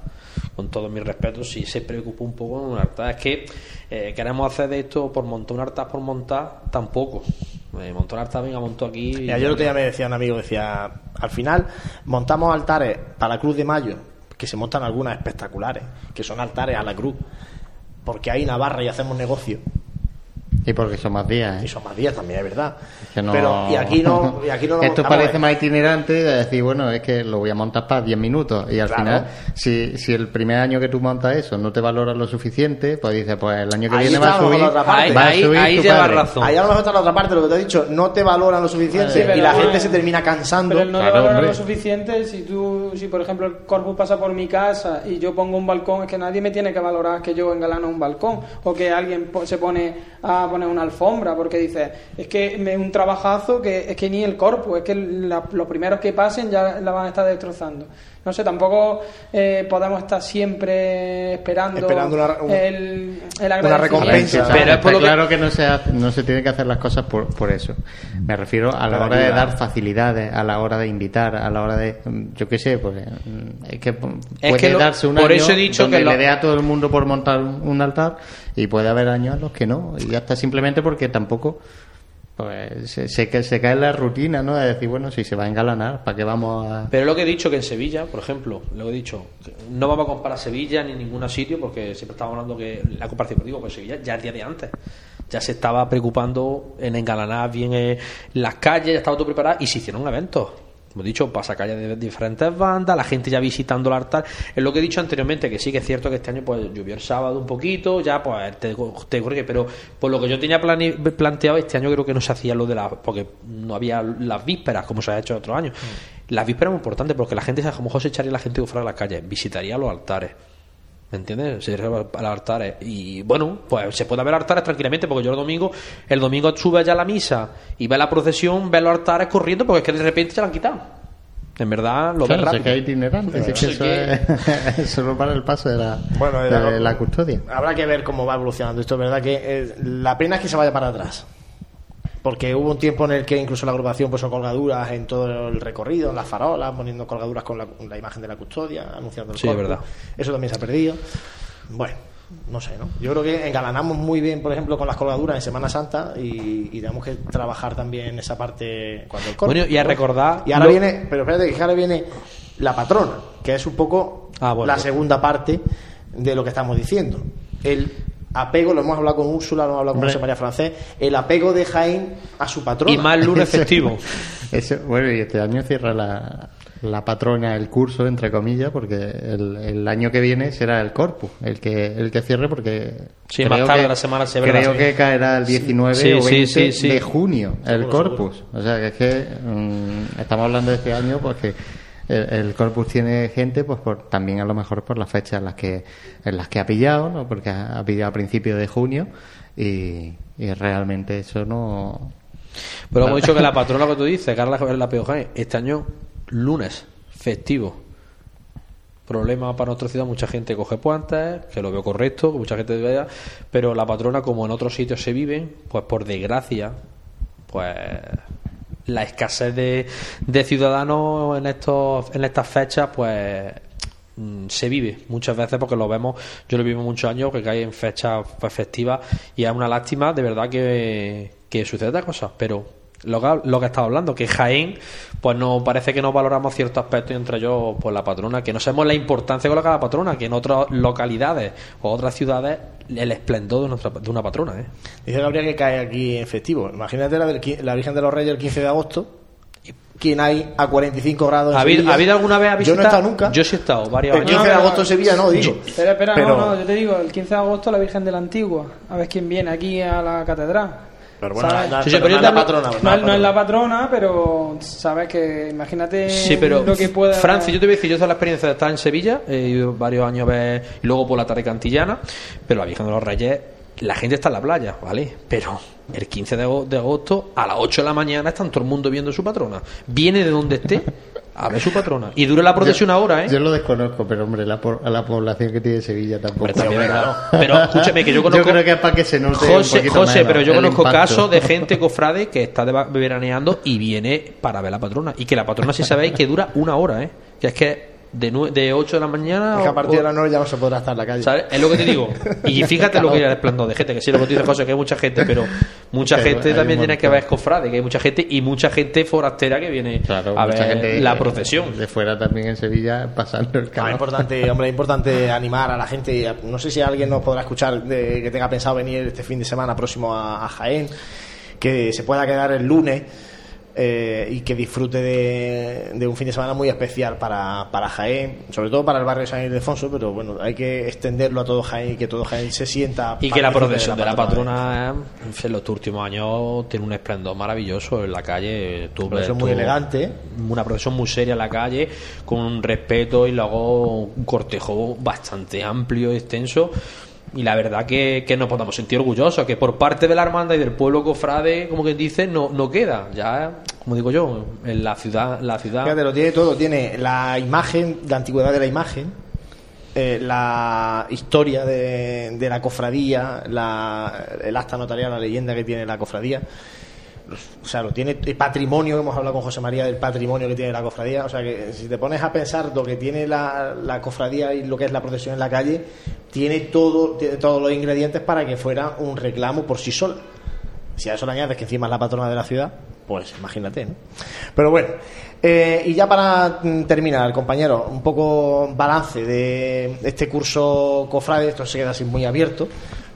con todos mis respetos, sí se preocupó un poco en un altar. Es que eh, queremos hacer de esto por montar un altar por montar, tampoco. Eh, montar un altar, venga, montó aquí. yo el otro día me decía un amigo, decía, al final montamos altares para la Cruz de Mayo, que se montan algunas espectaculares, que son altares a la cruz, porque hay Navarra y hacemos negocio Y porque son más días. ¿eh? Y son más días también, es verdad. Pero, y aquí no. Y aquí no [LAUGHS] Esto parece más itinerante de decir, bueno, es que lo voy a montar para 10 minutos. Y al final, si, si el primer año que tú montas eso no te valora lo suficiente, pues dices, pues el año que viene va a subir. Va a subir ahí, lleva razón. Ahí a lo mejor está la otra parte, lo que te he dicho, no te valoran lo suficiente y la gente se termina cansando. Pero no te valora lo suficiente si tú, si por ejemplo el corpus pasa por mi casa y yo pongo un balcón, es que nadie me tiene que valorar que yo engalano un balcón o que alguien se pone a poner una alfombra porque dice, es que es un trabajazo que es que ni el corpus, es que los primeros que pasen ya la van a estar destrozando. No sé, tampoco eh, podemos estar siempre esperando, una, el, una recompensa. Pero es claro que no se, no se tiene que hacer las cosas por, por eso. Me refiero a la hora de dar facilidades, a la hora de invitar, a la hora de, yo qué sé, pues es que puede darse un por año eso he dicho donde que le dé a todo el mundo por montar un altar y puede haber años en los que no. Y ya está simplemente porque tampoco pues se, se, se, cae la rutina, ¿no? De decir, bueno, si se va a engalanar, ¿para qué vamos a...? Pero lo que he dicho que en Sevilla, por ejemplo, lo he dicho, no vamos a comparar Sevilla ni ningún sitio, porque siempre estamos hablando que la comparación, digo, pues Sevilla ya el día de antes ya se estaba preocupando en engalanar bien eh, las calles, ya estaba todo preparado y se hicieron eventos como he dicho, calle de diferentes bandas, la gente ya visitando el altar. Es lo que he dicho anteriormente, que sí que es cierto que este año pues llovió el sábado un poquito, ya pues te, te pero por lo que yo tenía planteado, este año creo que no se hacía lo de la. porque no había las vísperas, como se ha hecho otros años. Mm. Las vísperas muy importantes porque la gente, a lo mejor se echaría la gente fuera de las calles, visitaría los altares. ¿Me entiendes? Se a los altares. Y bueno, pues se puede ver altares tranquilamente, porque yo el domingo, el domingo sube ya la misa y ve la procesión, ve los altares corriendo, porque es que de repente se la han quitado. En verdad, lo claro, ves que hay itinerante, es que eso es [LAUGHS] solo para el paso de la, de la custodia. Habrá que ver cómo va evolucionando esto, es verdad que eh, la pena es que se vaya para atrás porque hubo un tiempo en el que incluso la agrupación puso colgaduras en todo el recorrido, en las farolas, poniendo colgaduras con la, imagen de la custodia, anunciando el Sí, es verdad. Eso también se ha perdido. Bueno, no sé, ¿no? Yo creo que engalanamos muy bien, por ejemplo, con las colgaduras en Semana Santa y, tenemos que trabajar también en esa parte cuando el corte. Bueno, y a recordar... Y ahora viene, pero espérate, que ahora viene la patrona, que es un poco ah, la segunda parte de lo que estamos diciendo. El apego, lo hemos hablado con Úrsula, lo hemos hablado con José María Francés, el apego de Jaén a su patrona. Y más lunes festivo. [LAUGHS] bueno, y este año cierra la, la patrona el curso, entre comillas, porque el, el, año que viene será el Corpus, el que el que cierre, porque sí, más tarde la semana se Creo que caerá el 19 o 20 de junio el Corpus. O sea, que es que mm, estamos hablando de este año, pues el, corpus tiene gente pues por, también a lo mejor por las fechas en las que en las que ha pillado ¿no? porque ha, pillado a principios de junio y, realmente eso no pero hemos dicho que la [LAUGHS] patrona que tú dices Carla la Peojane este año lunes festivo problema para nuestra ciudad mucha gente coge puantes que lo veo correcto que mucha gente vea pero la patrona como en otros sitios se viven pues por desgracia pues la escasez de, de ciudadanos en estos en estas fechas pues mm, se vive muchas veces porque lo vemos, yo lo vivo muchos años que cae en fechas festivas y es una lástima de verdad que, que suceda cosas, pero lo que, lo que estaba hablando, que Jaén, pues no parece que no valoramos ciertos aspectos, y entre ellos, pues la patrona, que no sabemos la importancia que coloca la patrona, que en otras localidades o otras ciudades el esplendor de, nuestra, de una patrona. ¿eh? Dice Gabriel que cae aquí en festivo. Imagínate la, la Virgen de los Reyes el 15 de agosto. ¿Quién hay a 45 grados? ¿Ha habido, alguna vez a visitar? Yo no he estado nunca. Yo sí he estado varios El 15 de agosto en Sevilla no, digo. Espera, espera, no, no, yo te digo, el 15 de agosto la Virgen de la Antigua. A ver quién viene aquí a la catedral. Pero bueno, no, es la patrona. No, es la patrona, pero sabes que imagínate lo que pueda. Francia, yo te voy a decir, yo tengo la experiencia de estar en Sevilla, he ido varios años a ver, y luego por la tarde cantillana, pero la Virgen de los Reyes, la gente está en la playa, ¿vale? Pero el 15 de agosto, a las 8 de la mañana, están todo el mundo viendo su patrona. Viene de donde esté a ver su patrona. Y dura la procesión una hora, ¿eh? Yo lo desconozco, pero hombre, la, a la población que tiene Sevilla tampoco. Pero escúchame, que yo [LAUGHS] conozco. Yo creo que es para que se note. José, José pero yo conozco casos de gente cofrade que está veraneando y viene para ver la patrona. Y que la patrona, si sabéis, que dura una hora, ¿eh? Que es que de, de 8 de la mañana. Es que a partir de las 9 ya no se podrá estar en la calle. ¿sabes? Es lo que te digo. [LAUGHS] Y fíjate lo que era el esplendor de gente, que sí, lo que tú dices, José, que hay mucha gente, pero mucha gente también tiene que ver cofrade, que hay mucha gente y mucha gente forastera que viene a ver la procesión. De fuera también en Sevilla pasando el carro. es importante, [LAUGHS] hombre, es importante animar a la gente. No sé si alguien nos podrá escuchar de, que tenga pensado venir este fin de semana próximo a Jaén, que se pueda quedar el lunes eh, y que disfrute de, un fin de semana muy especial para, para Jaén, sobre todo para el barrio de San Ildefonso, pero bueno, hay que extenderlo a todo Jaén y que todo Jaén se sienta. Y que la procesión de la patrona, en los últimos años tiene un esplendor maravilloso en la calle. Una procesión muy elegante. Una procesión muy seria en la calle, con un respeto y luego un cortejo bastante amplio y extenso y la verdad que, que nos podamos sentir orgullosos, que por parte de la hermandad y del pueblo cofrade, como que dice, no, no queda. Ya, como digo yo, en la ciudad. La ciudad... Fíjate, lo tiene todo. Tiene la imagen, la antigüedad de la imagen, eh, la historia de, de la cofradía, la, el acta notarial, la leyenda que tiene la cofradía o sea, lo tiene el patrimonio, hemos hablado con José María del patrimonio que tiene la cofradía, o sea que si te pones a pensar lo que tiene la, la cofradía y lo que es la procesión en la calle, tiene todo, tiene todos los ingredientes para que fuera un reclamo por sí sola. Si a eso le añades que encima es la patrona de la ciudad, pues imagínate, ¿no? Pero bueno, eh, y ya para mm, terminar, compañero, un poco balance de este curso cofrade, esto se queda así muy abierto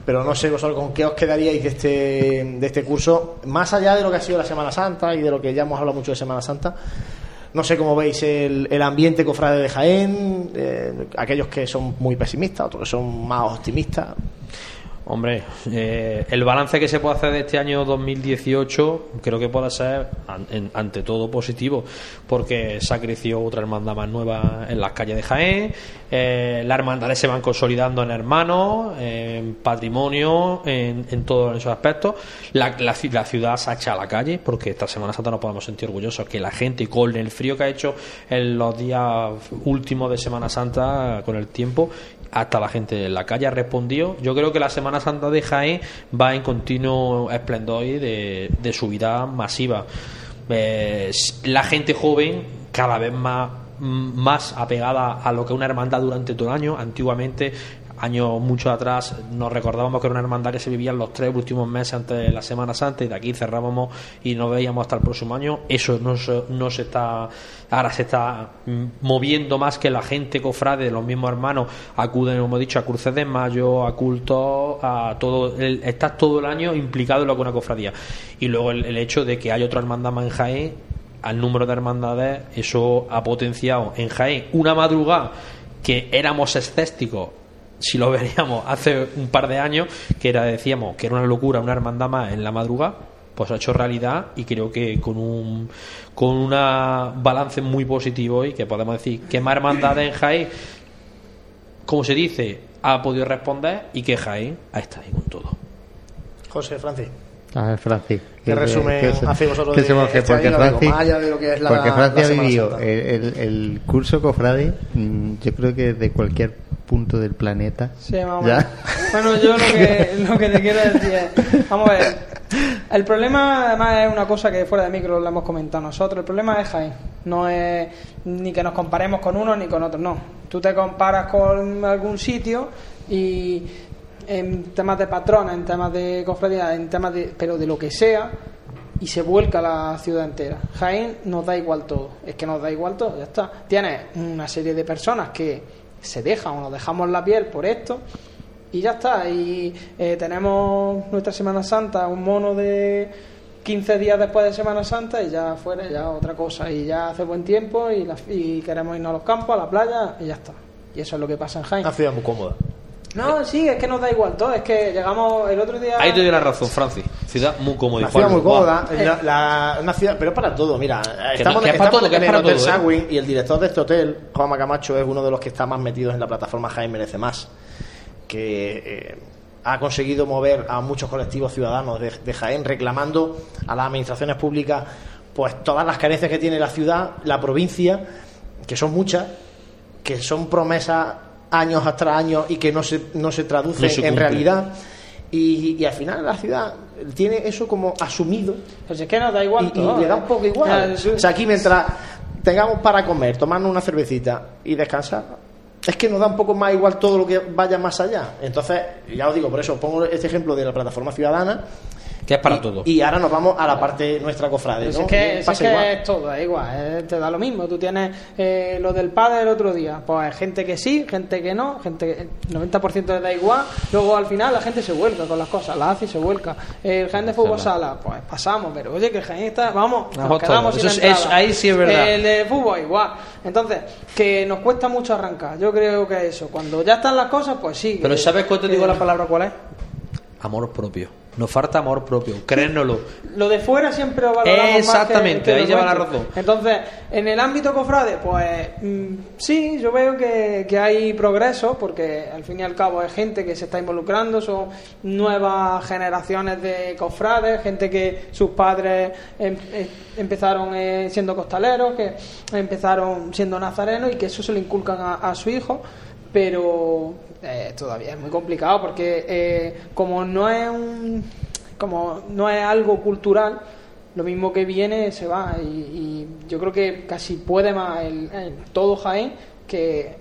pero no sé vosotros con qué os quedaríais de este, de este curso, más allá de lo que ha sido la Semana Santa y de lo que ya hemos hablado mucho de Semana Santa. No sé cómo veis el, el ambiente cofrade de Jaén, eh, aquellos que son muy pesimistas, otros que son más optimistas. Hombre, eh, el balance que se puede hacer de este año 2018 creo que puede ser ante todo positivo, porque se ha crecido otra hermandad más nueva en las calles de Jaén, eh, las hermandades se van consolidando en hermanos, en patrimonio, en, todos esos aspectos. La, la, ciudad se ha echado a la calle, porque esta Semana Santa nos podemos sentir orgullosos que la gente, con el frío que ha hecho en los días últimos de Semana Santa, con el tiempo, hasta la gente en la calle ha respondido. Yo creo que la Semana Santa de Jaén va en continuo esplendor de, de subida masiva. Eh, la gente joven cada vez más más apegada a lo que una hermandad durante todo el año. Antiguamente años mucho atrás nos recordábamos que era una hermandad que se vivía en los tres últimos meses antes de la Semana Santa y de aquí cerrábamos y nos veíamos hasta el próximo año. Eso no se, no se está, ahora se está mm, moviendo más que la gente cofrade de los mismos hermanos acuden, como he dicho, a cruces de mayo, a cultos, a todo, el, todo el año implicado en lo que una cofradía. Y luego el, hecho de que hay otra hermandad más en Jaén, al número de hermandades, eso ha potenciado en Jaén una madrugada que éramos escépticos si lo [LAUGHS] veríamos hace un par de años, que era, decíamos, que era una locura, una hermandad más en la madrugada, pues ha hecho realidad y creo que con un con una balance muy positivo y que podemos decir que más hermandad en Jaén, como se dice, ha podido responder y que Jaén ha estado ahí con todo. José Francis. A ver, Francis. ¿Qué resumen hacemos de, este porque Francis, porque Francis ha vivido el, el, curso Cofrade, mm, yo creo que de cualquier punto del planeta. Sí, vamos Bueno, yo lo que, lo que te quiero decir es, vamos a ver, el problema además es una cosa que fuera de micro lo hemos comentado nosotros, el problema es Jaén, no es ni que nos comparemos con uno ni con otro, no. Tú te comparas con algún sitio y en temas de patrona, en temas de cofradía, en temas de, pero de lo que sea, y se vuelca la ciudad entera. Jaén nos da igual todo, es que nos da igual todo, ya está. Tienes una serie de personas que se dejan o nos dejamos la piel por esto y ya está. Y eh, tenemos nuestra Semana Santa, un mono de 15 días después de Semana Santa y ya fuera ya otra cosa. Y ya hace buen tiempo y, y queremos irnos a los campos, a la playa y ya está. Y eso es lo que pasa en Jaén. Una ciudad muy cómoda. No, sí, es que nos da igual todo. Es que llegamos el otro día. Ahí te doy la razón, Francis. Ciudad muy cómoda. Una ciudad muy cómoda. La, una ciudad, pero para todo. Mira, estamos, que estamos todo, en el Hotel ¿eh? y el director de este hotel, Juan Macamacho, es uno de los que está más metidos en la plataforma Jaime Merece Más. Que. Eh, ha conseguido mover a muchos colectivos ciudadanos de, de, Jaén reclamando a las administraciones públicas pues todas las carencias que tiene la ciudad, la provincia, que son muchas, que son promesas años tras años y que no se, no se traduce en realidad. Y, al final la ciudad tiene eso como asumido. Pues es que no da igual. Y, le da un poco igual. o sea, aquí mientras tengamos para comer, tomarnos una cervecita y descansar, es que nos da un poco más igual todo lo que vaya más allá. Entonces, ya os digo, por eso pongo este ejemplo de la plataforma ciudadana que es para todo. Y ahora nos vamos a la parte nuestra cofrade. ¿no? Es que, es, que es todo, es igual, te da lo mismo. Tú tienes eh, lo del padre del otro día, pues gente que sí, gente que no, gente que 90% le da igual. Luego al final la gente se vuelca con las cosas, la hace y se vuelca. El gen de fútbol sala, pues pasamos, pero oye, que el gen está, vamos, nos quedamos sin es, ahí sí es verdad. El de fútbol igual. Entonces, que nos cuesta mucho arrancar. Yo creo que eso, cuando ya están las cosas, pues sí. Pero ¿sabes cuánto te digo la palabra cuál es? Amor propio. Nos falta amor propio, créennoslo. Lo de fuera siempre lo valoramos Exactamente, ahí lleva la razón. Entonces, en el ámbito cofrade, pues mm, sí, yo veo que, hay progreso, porque al fin y al cabo hay gente que se está involucrando, son nuevas generaciones de cofrades, gente que sus padres em, eh, empezaron eh, siendo costaleros, que empezaron siendo nazarenos y que eso se le inculcan a su hijo, pero eh, todavía es muy complicado porque eh, como no es un como no es algo cultural lo mismo que viene se va. Y, yo creo que casi puede más el, todo Jaén que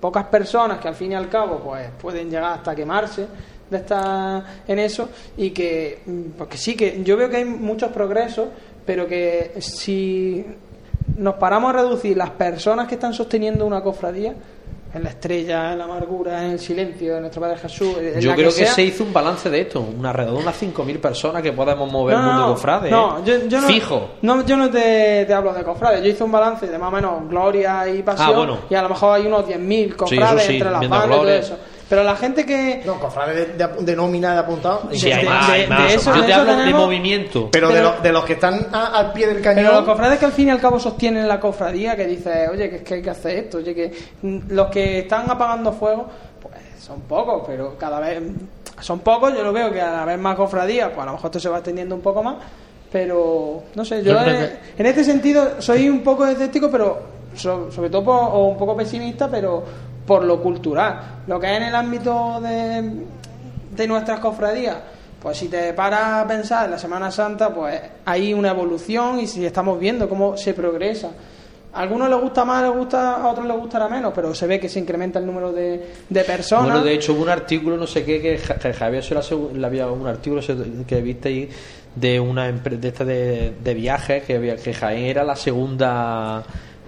pocas personas que al fin y al cabo pues pueden llegar hasta quemarse de estar en eso y que porque sí que yo veo que hay muchos progresos pero que si nos paramos a reducir las personas que están sosteniendo una cofradía en la estrella, en la amargura, en el silencio, en nuestro Padre Jesús. yo creo que, se hizo un balance de esto, una de unas 5.000 personas que podemos mover el mundo cofrade. No, ¿eh? yo, no, Fijo. No, yo no te, hablo de cofrades, yo hice un balance de más o menos gloria y pasión. Ah, y a lo mejor hay unos 10.000 cofrades entre las bandas y todo eso. Pero la gente que. No, cofrades de, de, nómina de apuntado. Sí, hay más, hay más. Eso, Yo te hablo de movimiento. Pero, de, de, los que están al pie del cañón. Pero los cofrades que al fin y al cabo sostienen la cofradía, que dice, oye, que es que hay que hacer esto. Oye, que los que están apagando fuego, pues son pocos, pero cada vez. Son pocos, yo lo veo que a la vez más cofradías, pues a lo mejor esto se va extendiendo un poco más. Pero, no sé, yo, en, en, este sentido soy un poco escéptico, pero sobre todo o un poco pesimista, pero por lo cultural. Lo que es en el ámbito de, de nuestras cofradías, pues si te paras a pensar en la Semana Santa, pues hay una evolución y si estamos viendo cómo se progresa. A algunos les gusta más, les gusta, a otros les gustará menos, pero se ve que se incrementa el número de, de personas. Bueno, de hecho hubo un artículo, no sé qué, que Javier le había un artículo que viste ahí de una empresa de, de, viajes que, que Jaén era la segunda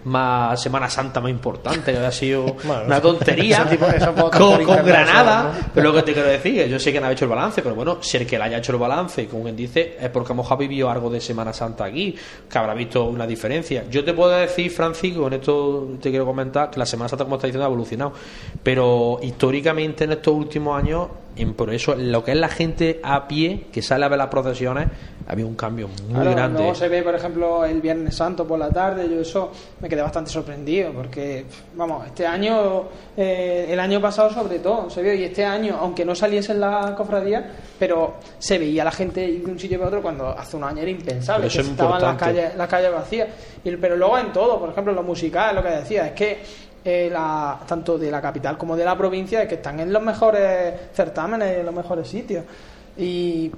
más Semana Santa más importante, que había sido [LAUGHS] una tontería [LAUGHS] con, Granada. Pero lo que te quiero decir, yo sé que no ha hecho el balance, pero bueno, si el que le haya hecho el balance, como quien dice, es porque ha vivido algo de Semana Santa aquí, que habrá visto una diferencia. Yo te puedo decir, Francisco, en esto te quiero comentar, que la Semana Santa, como está diciendo, ha evolucionado. Pero históricamente en estos últimos años, por eso, lo que es la gente a pie que sale a ver las procesiones, había un cambio muy grande. Luego se ve, por ejemplo, el Viernes Santo por la tarde, yo eso me quedé bastante sorprendido, porque, vamos, este año, eh, el año pasado sobre todo, se vio, y este año, aunque no saliese en la cofradía, pero se veía la gente de un sitio para otro cuando hace un año era impensable, que estaban las calles, las calles vacías. Y, pero luego en todo, por ejemplo, lo musical, lo que decía, es que eh, la, tanto de la capital como de la provincia, es que están en los mejores certámenes, en los mejores sitios. Y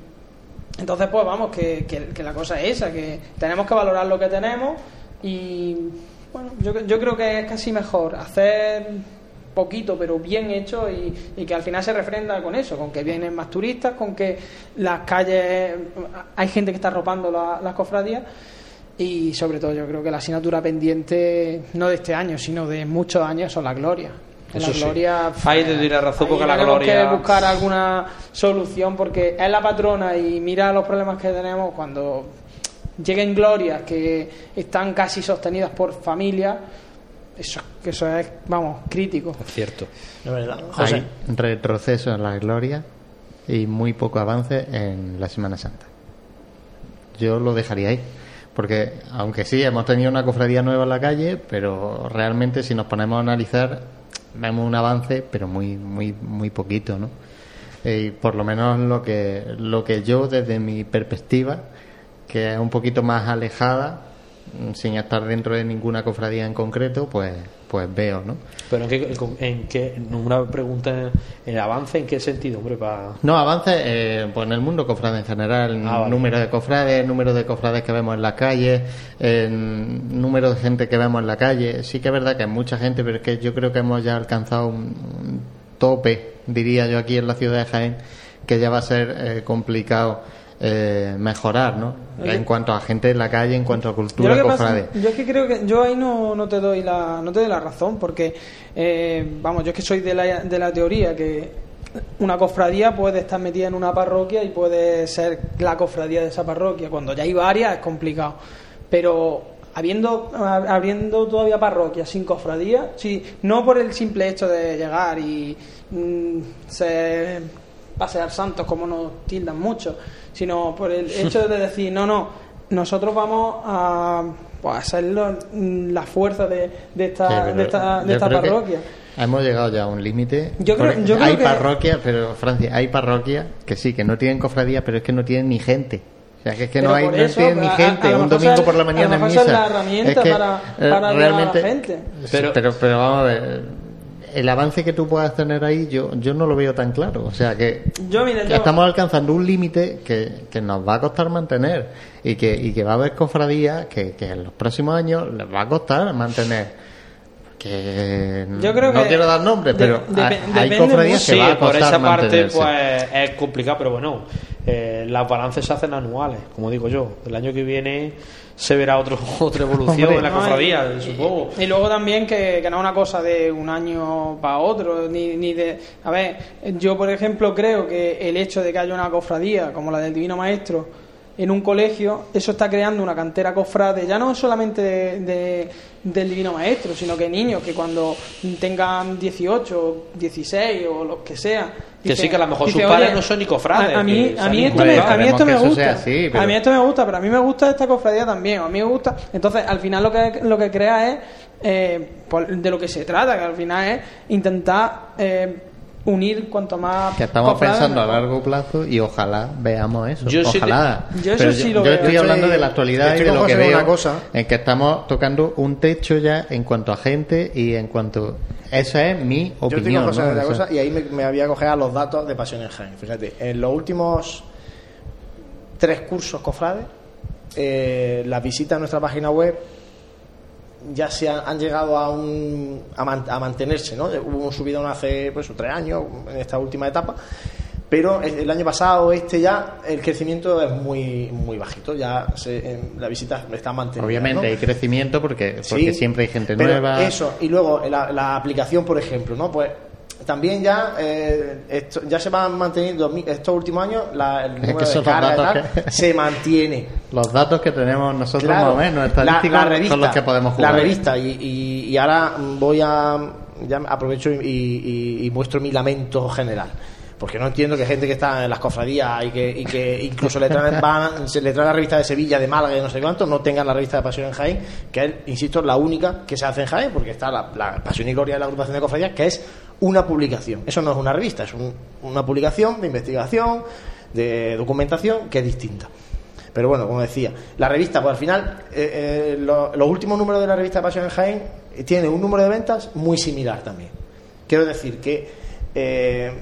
entonces, pues vamos, que, que, la cosa es esa, que tenemos que valorar lo que tenemos y, bueno, yo, yo creo que es casi mejor hacer poquito pero bien hecho y, que al final se refrenda con eso, con que vienen más turistas, con que las calles hay gente que está arropando las cofradías y sobre todo yo creo que la asignatura pendiente no de este año sino de muchos años son la gloria. La gloria hay de dirá razón porque la gloria que buscar alguna solución porque es la patrona y mira los problemas que tenemos cuando lleguen glorias que están casi sostenidas por familias eso, eso es, vamos, crítico. Es cierto. Hay retroceso en la gloria y muy poco avance en la Semana Santa. Yo lo dejaría ahí. Porque, aunque sí, hemos tenido una cofradía nueva en la calle, pero realmente si nos ponemos a analizar, vemos un avance, pero muy, muy, muy poquito, ¿no? Eh, y por lo menos lo que, lo que yo, desde mi perspectiva, que es un poquito más alejada, sin estar dentro de ninguna cofradía en concreto, pues pues veo, ¿no? Pero en qué, en una pregunta, ¿el avance en qué sentido, hombre? Para... No, avance, eh, pues en el mundo cofrade en general, ah, número de cofrades, número de cofrades que vemos en las calles, número de gente que vemos en la calle. Sí que es verdad que hay mucha gente, pero es que yo creo que hemos ya alcanzado un, tope, diría yo aquí en la ciudad de Jaén, que ya va a ser eh, complicado eh, mejorar, ¿no? En cuanto a gente en la calle, en cuanto a cultura yo yo es que creo que yo ahí no, no te doy la no te doy la razón porque eh, vamos, yo es que soy de la, de la teoría que una cofradía puede estar metida en una parroquia y puede ser la cofradía de esa parroquia. Cuando ya hay varias es complicado. Pero habiendo, abriendo todavía parroquias sin cofradía, sí, no por el simple hecho de llegar y mm, pasear santos como nos tildan mucho, sino por el hecho de decir, no, no, nosotros vamos a, pues, ser la fuerza de, de esta, de esta, de esta parroquia. Hemos llegado ya a un límite. Yo creo, hay parroquias, pero Francia, hay parroquias que sí, que no tienen cofradía, pero es que no tienen ni gente. O sea, que es que no hay no tienen ni gente. un domingo por la mañana en misa. Es la herramienta para, para realmente, la gente. Pero, pero, pero vamos a ver el avance que tú puedas tener ahí yo yo no lo veo tan claro. O sea que, estamos alcanzando un límite que, que, nos va a costar mantener y que, y que va a haber cofradías que, que en los próximos años les va a costar mantener. Que yo creo no quiero dar nombres pero hay, cofradías que va a costar por esa parte pues es complicado pero bueno eh, las balances se hacen anuales como digo yo el año que viene se verá otro, [LAUGHS] otra evolución en la cofradía, supongo. Y, luego también que, que, no es una cosa de un año para otro, ni, ni de... A ver, yo por ejemplo creo que el hecho de que haya una cofradía como la del Divino Maestro en un colegio, eso está creando una cantera cofrade, ya no solamente de, del Divino Maestro, sino que niños que cuando tengan 18, 16 o los que sea, que sí, que a lo mejor sus padres no son ni cofrades. A, mí, a mí esto me, a mí esto me gusta. A mí esto me gusta, pero a mí me gusta esta cofradía también. A mí me gusta. Entonces, al final lo que, lo que crea es eh, de lo que se trata, que al final es intentar eh, unir cuanto más. Que estamos pensando a largo plazo y ojalá veamos eso. Yo ojalá. yo, estoy hablando de la actualidad y de lo que veo. Una cosa. En que estamos tocando un techo ya en cuanto a gente y en cuanto esa es mi opinión. Yo tengo cosa, y ahí me, me, había coger a los datos de Pasión en Jaén. Fíjate, en los últimos tres cursos cofrades, eh, las visitas a nuestra página web ya se han, llegado a, un, a, mantenerse, ¿no? Hubo un subidón hace pues, tres años en esta última etapa pero el, año pasado, este ya, el crecimiento es muy muy bajito. Ya se, la visita está mantenida. Obviamente hay crecimiento porque, porque siempre hay gente nueva. Eso, y luego la, aplicación, por ejemplo, ¿no? Pues también ya eh, esto, ya se van manteniendo estos últimos años la, el número de cargas [LAUGHS] se mantiene. Los datos que tenemos nosotros más o menos estadísticas la, son los que podemos jugar. la revista y, y, ahora voy a ya aprovecho y, y muestro mi lamento general porque no entiendo que gente que está en las cofradías y que, y que incluso le traen, [LAUGHS] van, se le trae la revista de Sevilla, de Málaga y no sé cuánto, no tengan la revista de Pasión en Jaén, que es, insisto, la única que se hace en Jaén, porque está la, Pasión y Gloria de la agrupación de cofradías, que es una publicación. Eso no es una revista, es una publicación de investigación, de documentación, que es distinta. Pero bueno, como decía, la revista, pues al final, eh, eh, los últimos números de la revista Pasión en Jaén tiene un número de ventas muy similar también. Quiero decir que eh,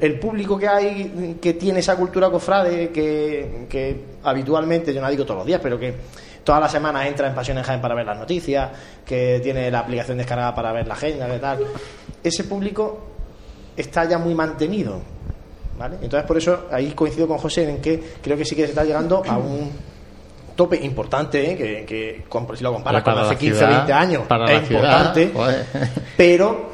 el, público que hay que tiene esa cultura cofrade que, habitualmente, yo no digo todos los días, pero que todas las semanas entra en Pasión en Jaén para ver las noticias, que tiene la aplicación descargada para ver la agenda, y tal, ese público está ya muy mantenido. ¿vale? Entonces, por eso ahí coincido con José en que creo que sí que se está llegando a un tope importante, ¿eh? que, que si lo comparas con hace 15 o 20 años, es importante, pero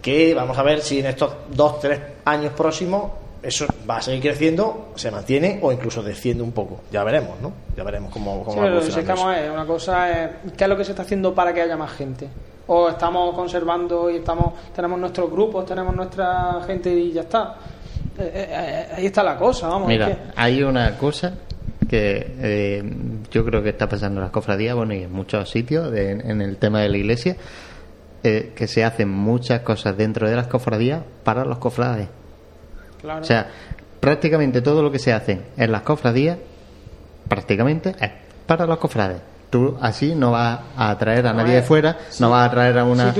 que vamos a ver si en estos dos, tres años próximos eso va a seguir creciendo, se mantiene o incluso desciende un poco. Ya veremos, ¿no? Ya veremos cómo, cómo va a Una cosa es qué es lo que se está haciendo para que haya más gente. O estamos conservando y estamos tenemos nuestros grupos, tenemos nuestra gente y ya está. Eh, eh, eh, ahí está la cosa, vamos. Mira, hay una cosa que yo creo que está pasando en las cofradías, bueno, y en muchos sitios en el tema de la iglesia eh, que se hacen muchas cosas dentro de las cofradías para los cofrades. O sea, prácticamente todo lo que se hace en las cofradías, prácticamente es para los cofrades. tú así no vas a atraer a nadie de fuera, no vas a atraer a una,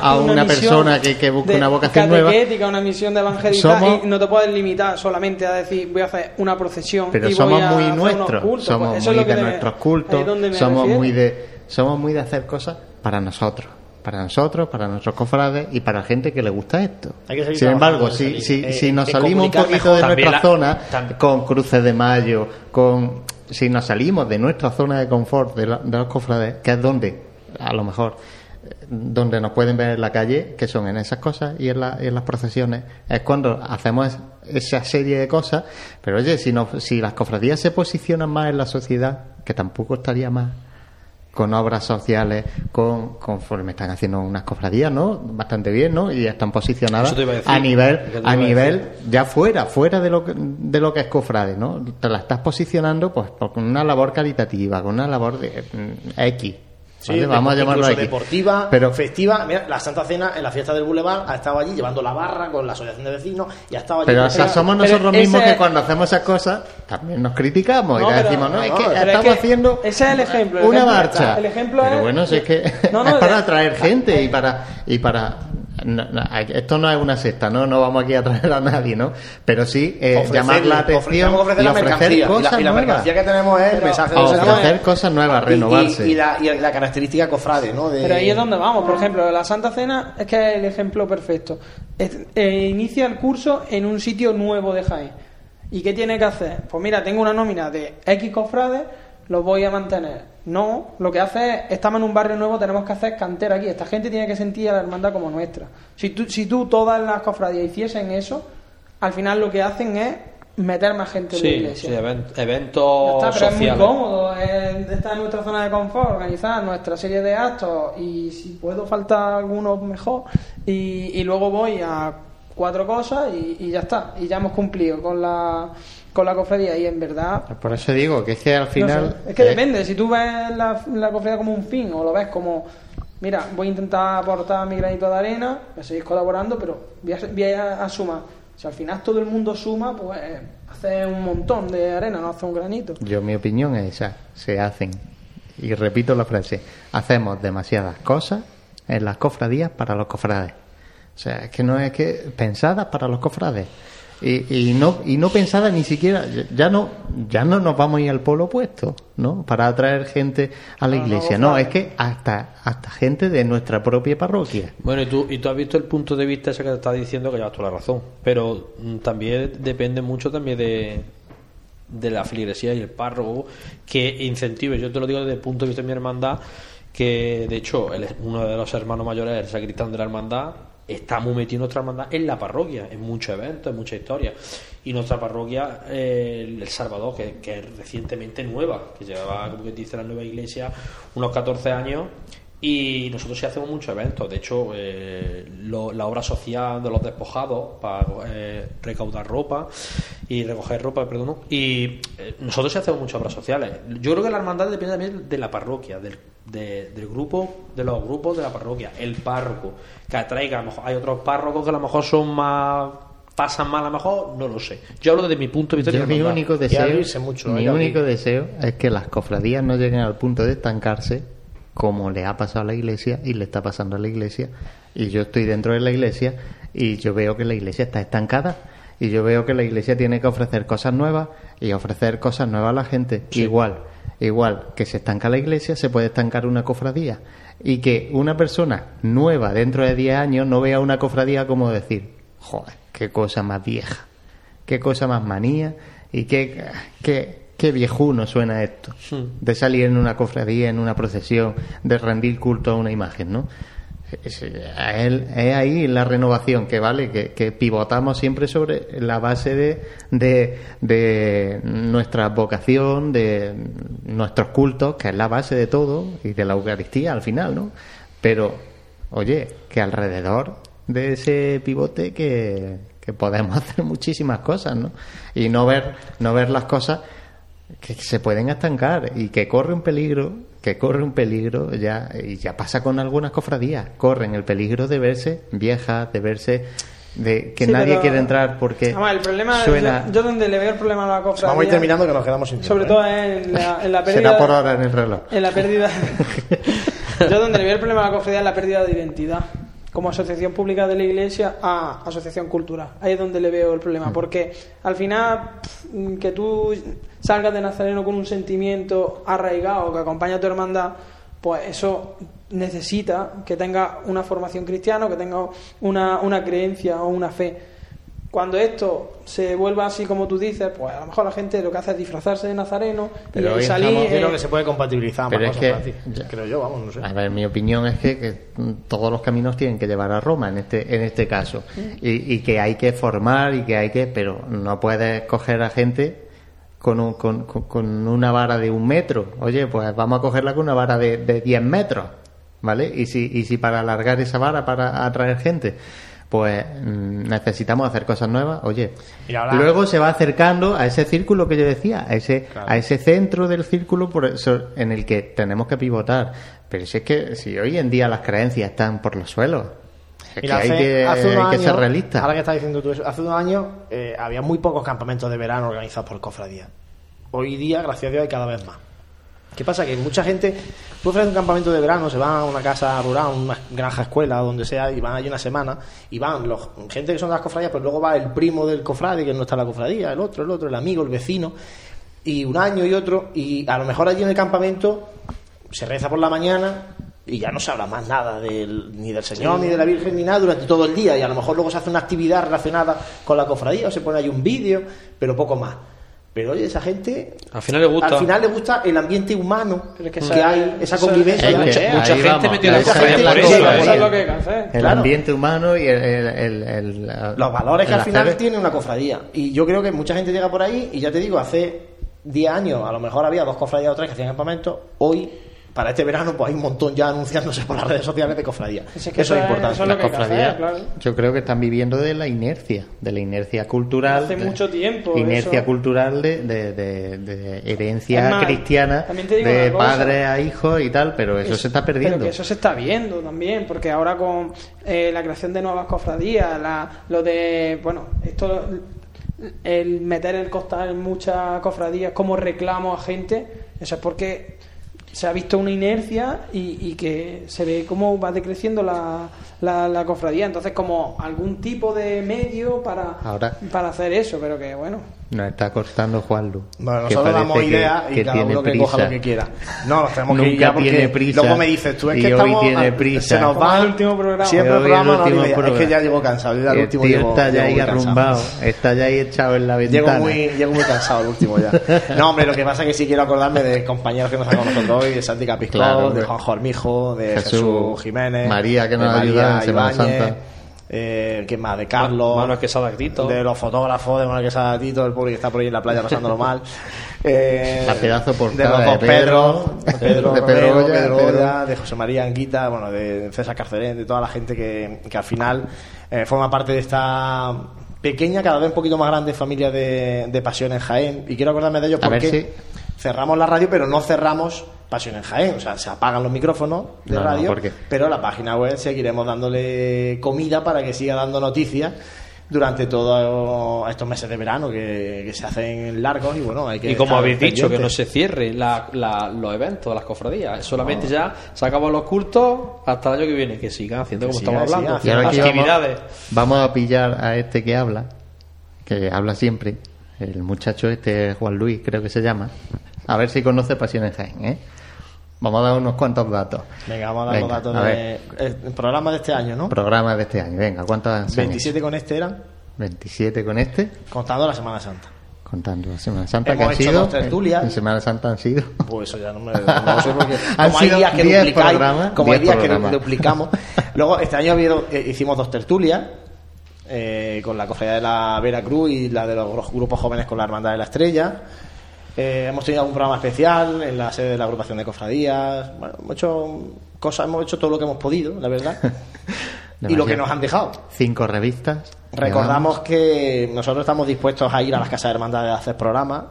a, una, persona que, que busque una vocación nueva. una misión de evangelizar y no te puedes limitar solamente a decir voy a hacer una procesión. Pero somos muy nuestros, somos muy de nuestros cultos, somos muy de somos muy de hacer cosas para nosotros para nosotros, para nuestros cofrades y para la gente que le gusta esto. Sin embargo, si, si, eh, si nos salimos un poquito de nuestra zona, con cruces de mayo, con si nos salimos de nuestra zona de confort de, los cofrades, que es donde, a lo mejor, donde nos pueden ver en la calle, que son en esas cosas y en, en las procesiones, es cuando hacemos esa serie de cosas. Pero oye, si, no, si las cofradías se posicionan más en la sociedad, que tampoco estaría más con obras sociales, con conforme están haciendo unas cofradías, ¿no? Bastante bien, ¿no? Y están posicionadas a, nivel a nivel ya fuera, fuera de lo que, de lo que es cofrade, ¿no? Te la estás posicionando pues con una labor caritativa, con una labor de mm, X Sí, vamos a llamarlo deportiva, pero festiva. Mira, la Santa Cena en la fiesta del Boulevard ha estado allí llevando la barra con la asociación de vecinos y ha estado allí. Pero, somos nosotros mismos que cuando hacemos esas cosas también nos criticamos y decimos, no, es que estamos haciendo ese es el ejemplo, una marcha. El ejemplo pero bueno, si es que [LAUGHS] es para atraer gente y para y para esto no es una cesta, ¿no? No vamos aquí a traer a nadie, ¿no? Pero sí eh, llamar la atención y ofrecer cosas y la, mercancía que tenemos es el mensaje de ofrecer cosas nuevas, renovarse. Y, la, y, la, característica cofrade, ¿no? Pero ahí es donde vamos. Por ejemplo, la Santa Cena es que es el ejemplo perfecto. Eh, inicia el curso en un sitio nuevo de Jaén. ¿Y qué tiene que hacer? Pues mira, tengo una nómina de X cofrades, los voy a mantener no, lo que hace es, estamos en un barrio nuevo, tenemos que hacer cantera aquí. Esta gente tiene que sentir a la hermandad como nuestra. Si tú, si tú todas las cofradías hiciesen eso, al final lo que hacen es meter más gente en la iglesia. Sí, eventos pero es muy cómodo estar en nuestra zona de confort, organizar nuestra serie de actos y si puedo faltar algunos mejor y, y luego voy a cuatro cosas y, y ya está. Y ya hemos cumplido con la con la cofradía y en verdad por eso digo que es que al final es que depende si tú ves la, la, cofradía como un fin o lo ves como mira voy a intentar aportar mi granito de arena me seguís colaborando pero voy a, sumar. Si al final todo el mundo suma pues hace un montón de arena no hace un granito. Yo mi opinión es esa se hacen y repito la frase hacemos demasiadas cosas en las cofradías para los cofrades. O sea es que no es que pensadas para los cofrades y, no y no pensada ni siquiera ya no ya no nos vamos a ir al polo opuesto no para atraer gente a la iglesia. no, es que hasta hasta gente de nuestra propia parroquia. Bueno y tú y tú has visto el punto de vista ese que te está diciendo que llevas toda la razón. Pero mm, también depende mucho también de de la feligresía y el párroco que incentive. Yo te lo digo desde el punto de vista de mi hermandad que de hecho uno de los hermanos mayores es el sacristán de la hermandad estamos metiendo nuestra hermandad en la parroquia, en muchos eventos, en muchas historias. Y nuestra parroquia, eh, El Salvador, que, que, es recientemente nueva, que llevaba, como que dice la nueva iglesia, unos 14 años. Y nosotros sí hacemos muchos eventos. De hecho, eh, la obra social de los despojados para eh, recaudar ropa y recoger ropa, perdón. Y nosotros sí hacemos muchas obras sociales. Yo creo que la hermandad depende también de la parroquia, del del grupo, de los grupos de la parroquia, el párroco, que atraiga, a lo mejor hay otros párrocos que a lo mejor son más pasan mal a lo mejor, no lo sé. Yo hablo de mi punto de vista. mi único deseo, mucho, mi único deseo es que las cofradías no lleguen al punto de estancarse como le ha pasado a la iglesia y le está pasando a la iglesia. Y yo estoy dentro de la iglesia y yo veo que la iglesia está estancada. Y yo veo que la iglesia tiene que ofrecer cosas nuevas y ofrecer cosas nuevas a la gente. Igual Igual que se estanca la iglesia, se puede estancar una cofradía. Y que una persona nueva dentro de 10 años no vea una cofradía como decir, joder, qué cosa más vieja, qué cosa más manía y qué, qué, qué viejuno suena esto. De salir en una cofradía, en una procesión, de rendir culto a una imagen, ¿no? es, es ahí la renovación que vale, que, pivotamos siempre sobre la base de, de, de, nuestra vocación, de nuestros cultos, que es la base de todo, y de la Eucaristía al final, ¿no? Pero, oye, que alrededor de ese pivote que, que podemos [LAUGHS] hacer muchísimas cosas, ¿no? Y no ver, no ver las cosas que se pueden estancar y que corre un peligro, que corre un peligro ya, y ya pasa con algunas cofradías, corren el peligro de verse viejas, de verse de que nadie quiere entrar porque el problema suena... yo, donde le veo el problema a la cofradía vamos a ir terminando que nos quedamos sin tiempo sobre todo ¿eh? en la, en la [LAUGHS] pérdida será por ahora en el reloj. en la pérdida [LAUGHS] [LAUGHS] yo donde le veo el problema a la cofradía es la pérdida de identidad como asociación pública de la iglesia a asociación cultural ahí es donde le veo el problema mm. porque al final que tú salgas de Nazareno con un sentimiento arraigado que acompaña a tu hermandad pues eso necesita que tenga una formación cristiana, que tenga una, una creencia o una fe. Cuando esto se vuelva así como tú dices, pues a lo mejor la gente lo que hace es disfrazarse de nazareno pero y salir. Yo creo que se puede compatibilizar pero es que, creo yo, vamos, no sé. A ver, mi opinión es que, todos los caminos tienen que llevar a Roma en este en este caso y, y que hay que formar y que hay que, pero no puedes coger a gente con, con, con, una vara de un metro. Oye, pues vamos a cogerla con una vara de, de 10 metros, ¿vale? Y si, y si para alargar esa vara para atraer gente, pues mm, necesitamos hacer cosas nuevas, oye. Luego se va acercando a ese círculo que yo decía, a ese, a ese centro del círculo por eso, en el que tenemos que pivotar. Pero si es que si hoy en día las creencias están por los suelos, es que hay, que, hay que, ser realista. Ahora que estás diciendo tú eso, hace unos años eh, había muy pocos campamentos de verano organizados por cofradías. Hoy día, gracias a Dios, hay cada vez más. ¿Qué pasa? Que mucha gente, tú ofreces un campamento de verano, se van a una casa rural, una granja escuela, donde sea, y van allí una semana, y van los gente que son de las cofradías, pues luego va el primo del cofrade, que no está en la cofradía, el otro, el otro, el amigo, el vecino, y un año y otro, y a lo mejor allí en el campamento se reza por la mañana, y ya no se habla más nada ni del Señor, ni de la Virgen, ni nada durante todo el día. Y a lo mejor luego se hace una actividad relacionada con la cofradía o se pone ahí un vídeo, pero poco más. Pero oye, esa gente al final le gusta, al final le gusta el ambiente humano que, hay, esa convivencia. mucha, gente metió la cofradía por eso. El ambiente humano y el, los valores que al final tiene una cofradía. Y yo creo que mucha gente llega por ahí y ya te digo, hace 10 años a lo mejor había dos cofradías o tres que hacían campamentos. Hoy para este verano pues hay un montón ya anunciándose por las redes sociales de cofradía. eso, es importante. las cofradías, yo creo que están viviendo de la inercia, de la inercia cultural. Hace mucho tiempo. Inercia cultural de, de, herencia cristiana, de padre a hijo y tal, pero eso, se está perdiendo. Pero que eso se está viendo también, porque ahora con eh, la creación de nuevas cofradías, la, lo de, bueno, esto el meter el costal en muchas cofradías como reclamo a gente, eso es porque se ha visto una inercia y, que se ve cómo va decreciendo la, la, cofradía. Entonces, como algún tipo de medio para, para hacer eso, pero que bueno. Nos está costando Juan Lu. Bueno, nosotros damos ideas y cada uno que coja lo que quiera. No, nos tenemos Nunca que ir ya tiene prisa. Luego me dices, tú es que estamos. Tiene prisa. Se nos va el último programa. Siempre el programa, no, programa. Es que ya llego cansado. el último está ya ahí arrumbado. Está ya ahí echado en la [LAUGHS] ventana. Llego muy, llego muy cansado el último ya. No, hombre, lo que pasa es que sí quiero acordarme de compañeros que nos han con nosotros hoy, de Santi Capiscó, de Juan Jormijo, de Jesús, Jiménez. María, que nos ayuda en Semana Santa eh, ¿Quién más? De Carlos. Manuel Quesada Tito. De los fotógrafos de Manuel Quesada Tito, el público que está por ahí en la playa pasándolo mal. [LAUGHS] Eh, la pedazo por de los dos Pedro, Pedro, de Pedro, Pedro, de José María Anguita, bueno, de César Carcelén, de toda la gente que, que al final eh, forma parte de esta pequeña, cada vez un poquito más grande familia de, de Pasión en Jaén. Y quiero acordarme de ellos porque cerramos la radio, pero no cerramos Pasión en Jaén. O sea, se apagan los micrófonos de radio, pero la página web seguiremos dándole comida para que siga dando noticias durante todos estos meses de verano que, se hacen largos y bueno hay que y como habéis dicho que no se cierre los eventos las cofradías solamente ya se acaban los cultos hasta el año que viene que sigan haciendo como estamos hablando. y ahora actividades. vamos, a pillar a este que habla que habla siempre el muchacho este Juan Luis creo que se llama. A ver si conoce Pasión en Jaén ¿eh? Vamos a dar unos cuantos datos. Venga, vamos a dar los datos del programa de este año, ¿no? Programa de este año, venga, ¿cuántas? 27 con este eran. 27 con este. Contando la Semana Santa. Contando la Semana Santa que han sido. Dos tertulias. En Semana Santa han sido. Pues eso ya no me. No sé porque. [LAUGHS] como hay días que duplicáis. Como hay días que duplicamos. [LAUGHS] Luego, este año eh, hicimos dos tertulias. Eh, con la cofradía de la Veracruz y la de los grupos jóvenes con la Hermandad de la Estrella. Eh, hemos tenido algún programa especial en la sede de la agrupación de cofradías. Bueno, hemos hecho cosas, hemos hecho todo lo que hemos podido, la verdad. [LAUGHS] y lo que nos han dejado. Cinco revistas. Recordamos que nosotros estamos dispuestos a ir a las casas de hermandad a hacer programas,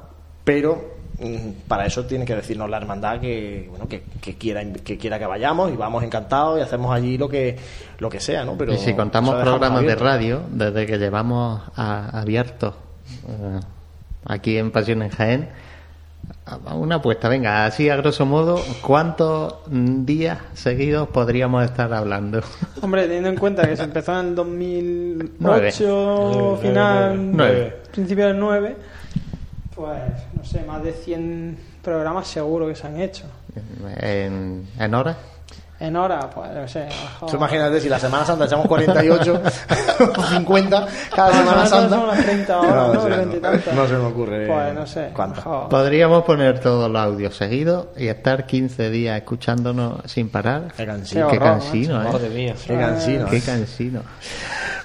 pero mm, para eso tiene que decirnos la hermandad que bueno que, quiera que quiera que vayamos y vamos encantados y hacemos allí lo que lo que sea no pero y si contamos programas de radio desde que llevamos abiertos eh, aquí en Pasión en Jaén una apuesta, venga, así a grosso modo, ¿cuántos días seguidos podríamos estar hablando? [LAUGHS] Hombre, teniendo en cuenta que se empezó en el 2008, final, 9. principio del 9, pues no sé, más de 100 programas seguro que se han hecho. ¿En, en horas? En hora, pues no sé. Imagínate si la Semana Santa echamos 48 [LAUGHS] o 50 cada Semana Santa. Son las 30 horas, no, no, no, se me ocurre. Pues no sé. Podríamos poner todos los audios seguidos y estar 15 días escuchándonos sin parar. Qué cansino. Qué, cansino, ¿eh? Mía. Qué cansino. Qué cansino.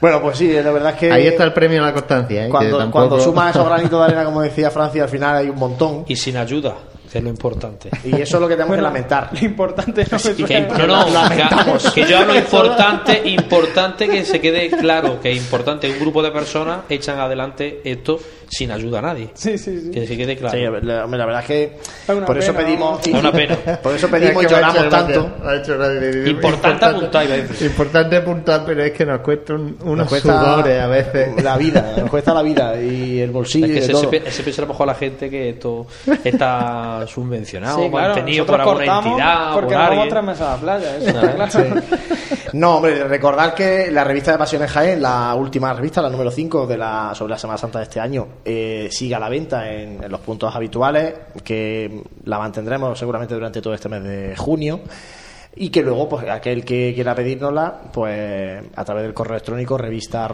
Bueno, pues sí, la verdad es que. Ahí está el premio a la constancia, ¿eh? Cuando, cuando sumas esos granitos de arena, como decía Francia, al final hay un montón. Y sin ayuda que es lo importante. Y eso es lo que tenemos que lamentar. Lo importante no es que, no, no, lamentamos. Que, yo hablo importante, importante que se quede claro que es importante un grupo de personas echan adelante esto sin ayuda a nadie. Sí, sí, sí. Que se quede claro. Sí, la, verdad es que por eso pedimos. una pena. [LAUGHS] Por eso pedimos y lloramos tanto. Importante apuntar, Importante apuntar, pero es que nos cuesta un, unos sudores a veces. La vida, nos cuesta la vida y el bolsillo. Es que se, se, piensa a lo mejor la gente que esto está subvencionado, sí, mantenido por alguna entidad. Porque por vamos tres meses a la playa. Eso claro. No, hombre, recordar que la revista de Pasiones Jaén, la última revista, la número 5 de la, sobre la Semana Santa de este año, eh, sigue a la venta en, en los puntos habituales, que la mantendremos seguramente durante todo este mes de junio y que luego pues aquel que quiera pedírnosla pues a través del correo electrónico revista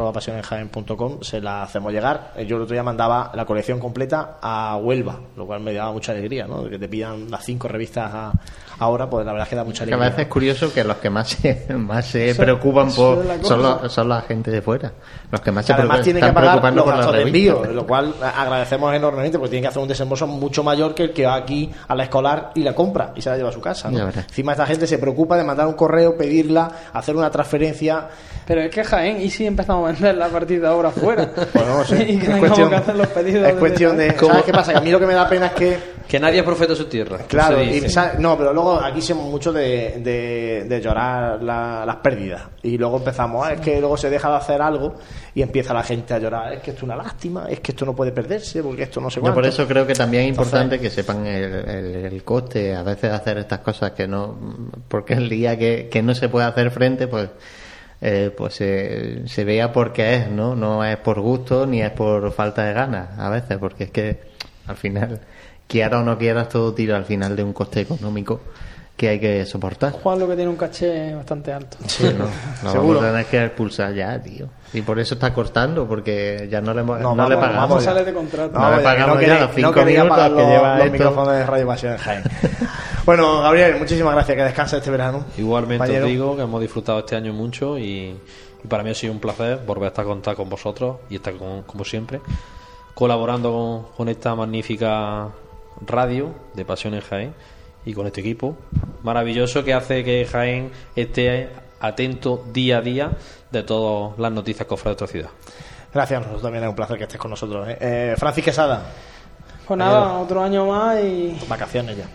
se la hacemos llegar. Yo el otro día mandaba la colección completa a Huelva lo cual me daba mucha alegría ¿no? que te pidan las cinco revistas ahora pues la verdad es que da mucha alegría a veces es curioso que los que más se, [LAUGHS] más se preocupan por son, son, la gente de fuera. Los que más se además tienen que pagar los gastos de envío lo cual agradecemos enormemente porque tienen que hacer un desembolso mucho mayor que el que va aquí a la escolar y la compra y se la lleva a su casa ¿no? encima esta gente se preocupa preocupa de mandar un correo, pedirla, hacer una transferencia. Pero es que Jaén, ¿y si empezamos a vender la partida ahora fuera? Pues no sé. [LAUGHS] y que es cuestión, que hacer los pedidos. Es cuestión de. ¿Sabes qué pasa? Que a mí lo que me da pena es que. Que nadie es profeta de su tierra. Claro, no, pero luego aquí somos mucho de, de, llorar las pérdidas. Y luego empezamos, ah, es que luego se deja de hacer algo y empieza la gente a llorar. Es que esto es una lástima, es que esto no puede perderse, porque esto no se Yo por eso creo que también es importante que sepan el, el, coste a veces de hacer estas cosas que no porque el día que, que no se puede hacer frente, pues eh, pues se vea por qué es, ¿no? No es por gusto ni es por falta de ganas, a veces, porque es que al final, quiera o no quieras, todo tira al final de un coste económico que hay que soportar. Juan lo que tiene un caché bastante alto. Sí, no, no Seguro. [LAUGHS] Vamos a que expulsar ya, tío. Y por eso está cortando, porque ya no le, no, no le pagamos. Vamos a salir de contrato. No, le pagamos ya los cinco minutos que lleva los micrófonos de Radio Pasión en Jaén. [LAUGHS] bueno, Gabriel, muchísimas gracias, que descanses este verano. Igualmente os digo que hemos disfrutado este año mucho y, para mí ha sido un placer volver a estar contar con vosotros y estar con, como siempre colaborando con, con esta magnífica radio de Pasión en Jaén y con este equipo maravilloso que hace que Jaén esté atento día a día de todas las noticias que ofrece nuestra ciudad. Gracias, nosotros también es un placer que estés con nosotros. ¿eh? eh Francis Quesada. Pues nada, otro año más y. Vacaciones ya.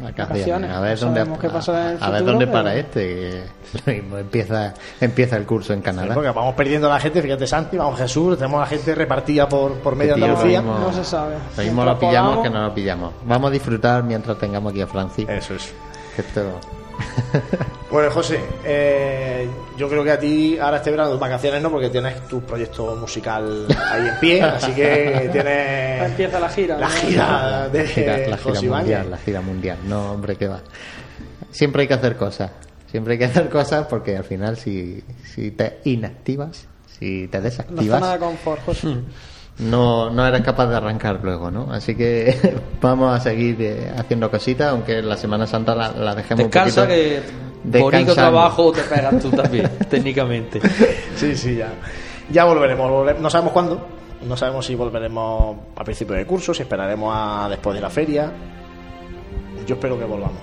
Vacaciones. A ver dónde, a, ver dónde para este. [LAUGHS] empieza, empieza el curso en Canadá. porque vamos perdiendo a la gente, fíjate Santi, vamos Jesús, tenemos a la gente repartida por, por medio de Andalucía. no se sabe. Lo mismo lo pillamos que no lo pillamos. Vamos a disfrutar mientras tengamos aquí a Francis. Eso es. Esto... [LAUGHS] bueno, José, eh, yo creo que a ti ahora este verano vacaciones no, porque tienes tu proyecto musical ahí en pie, así que [LAUGHS] tienes. Empieza la gira. La gira de la gira, mundial, la gira mundial. No, hombre, que va. Siempre hay que hacer cosas. Siempre hay que hacer cosas porque al final, si, si te inactivas, si te desactivas. No de confort, José. [LAUGHS] [LAUGHS] No, no eres capaz de arrancar luego, ¿no? Así que [LAUGHS] vamos a seguir eh, haciendo cositas, aunque la Semana Santa la, la dejemos Descansa un poquito que bonito trabajo te pegas tú también, [LAUGHS] técnicamente. Sí, sí, ya. Ya volveremos, no sabemos cuándo, no sabemos si volveremos a principio de curso, si esperaremos a después de la feria. Yo espero que volvamos.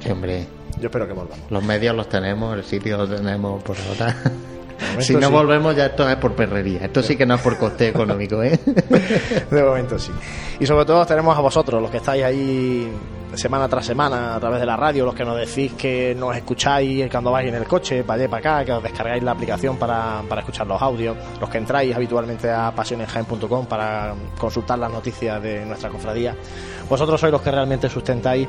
Sí, hombre. Yo espero que volvamos. Los medios los tenemos, el sitio lo tenemos por ahora. [LAUGHS] si no volvemos ya esto es por perrería. Esto sí que no es por coste económico, ¿eh? [LAUGHS] De momento sí. Y sobre todo tenemos a vosotros, los que estáis ahí semana tras semana a través de la radio, los que nos decís que nos escucháis cuando vais en el coche, para allá para acá, que os descargáis la aplicación para, para escuchar los audios, los que entráis habitualmente a pasionesjaen.com para consultar las noticias de nuestra cofradía. Vosotros sois los que realmente sustentáis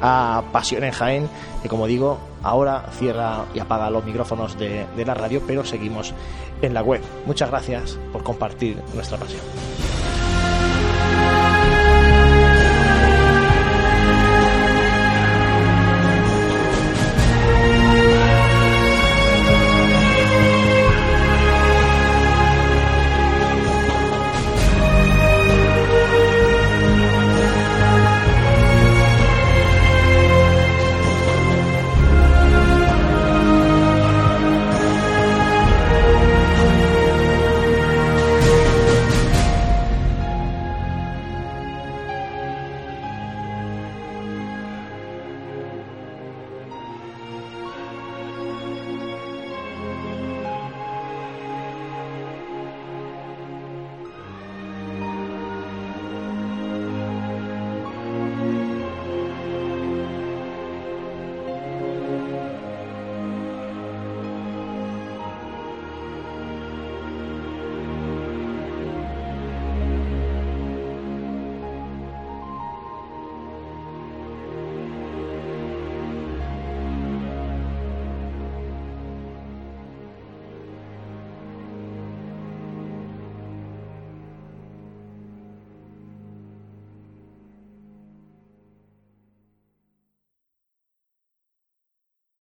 a Pasiones Jaén, y como digo, ahora cierra y apaga los micrófonos de la radio, pero seguimos en la web. Muchas gracias por compartir nuestra pasión.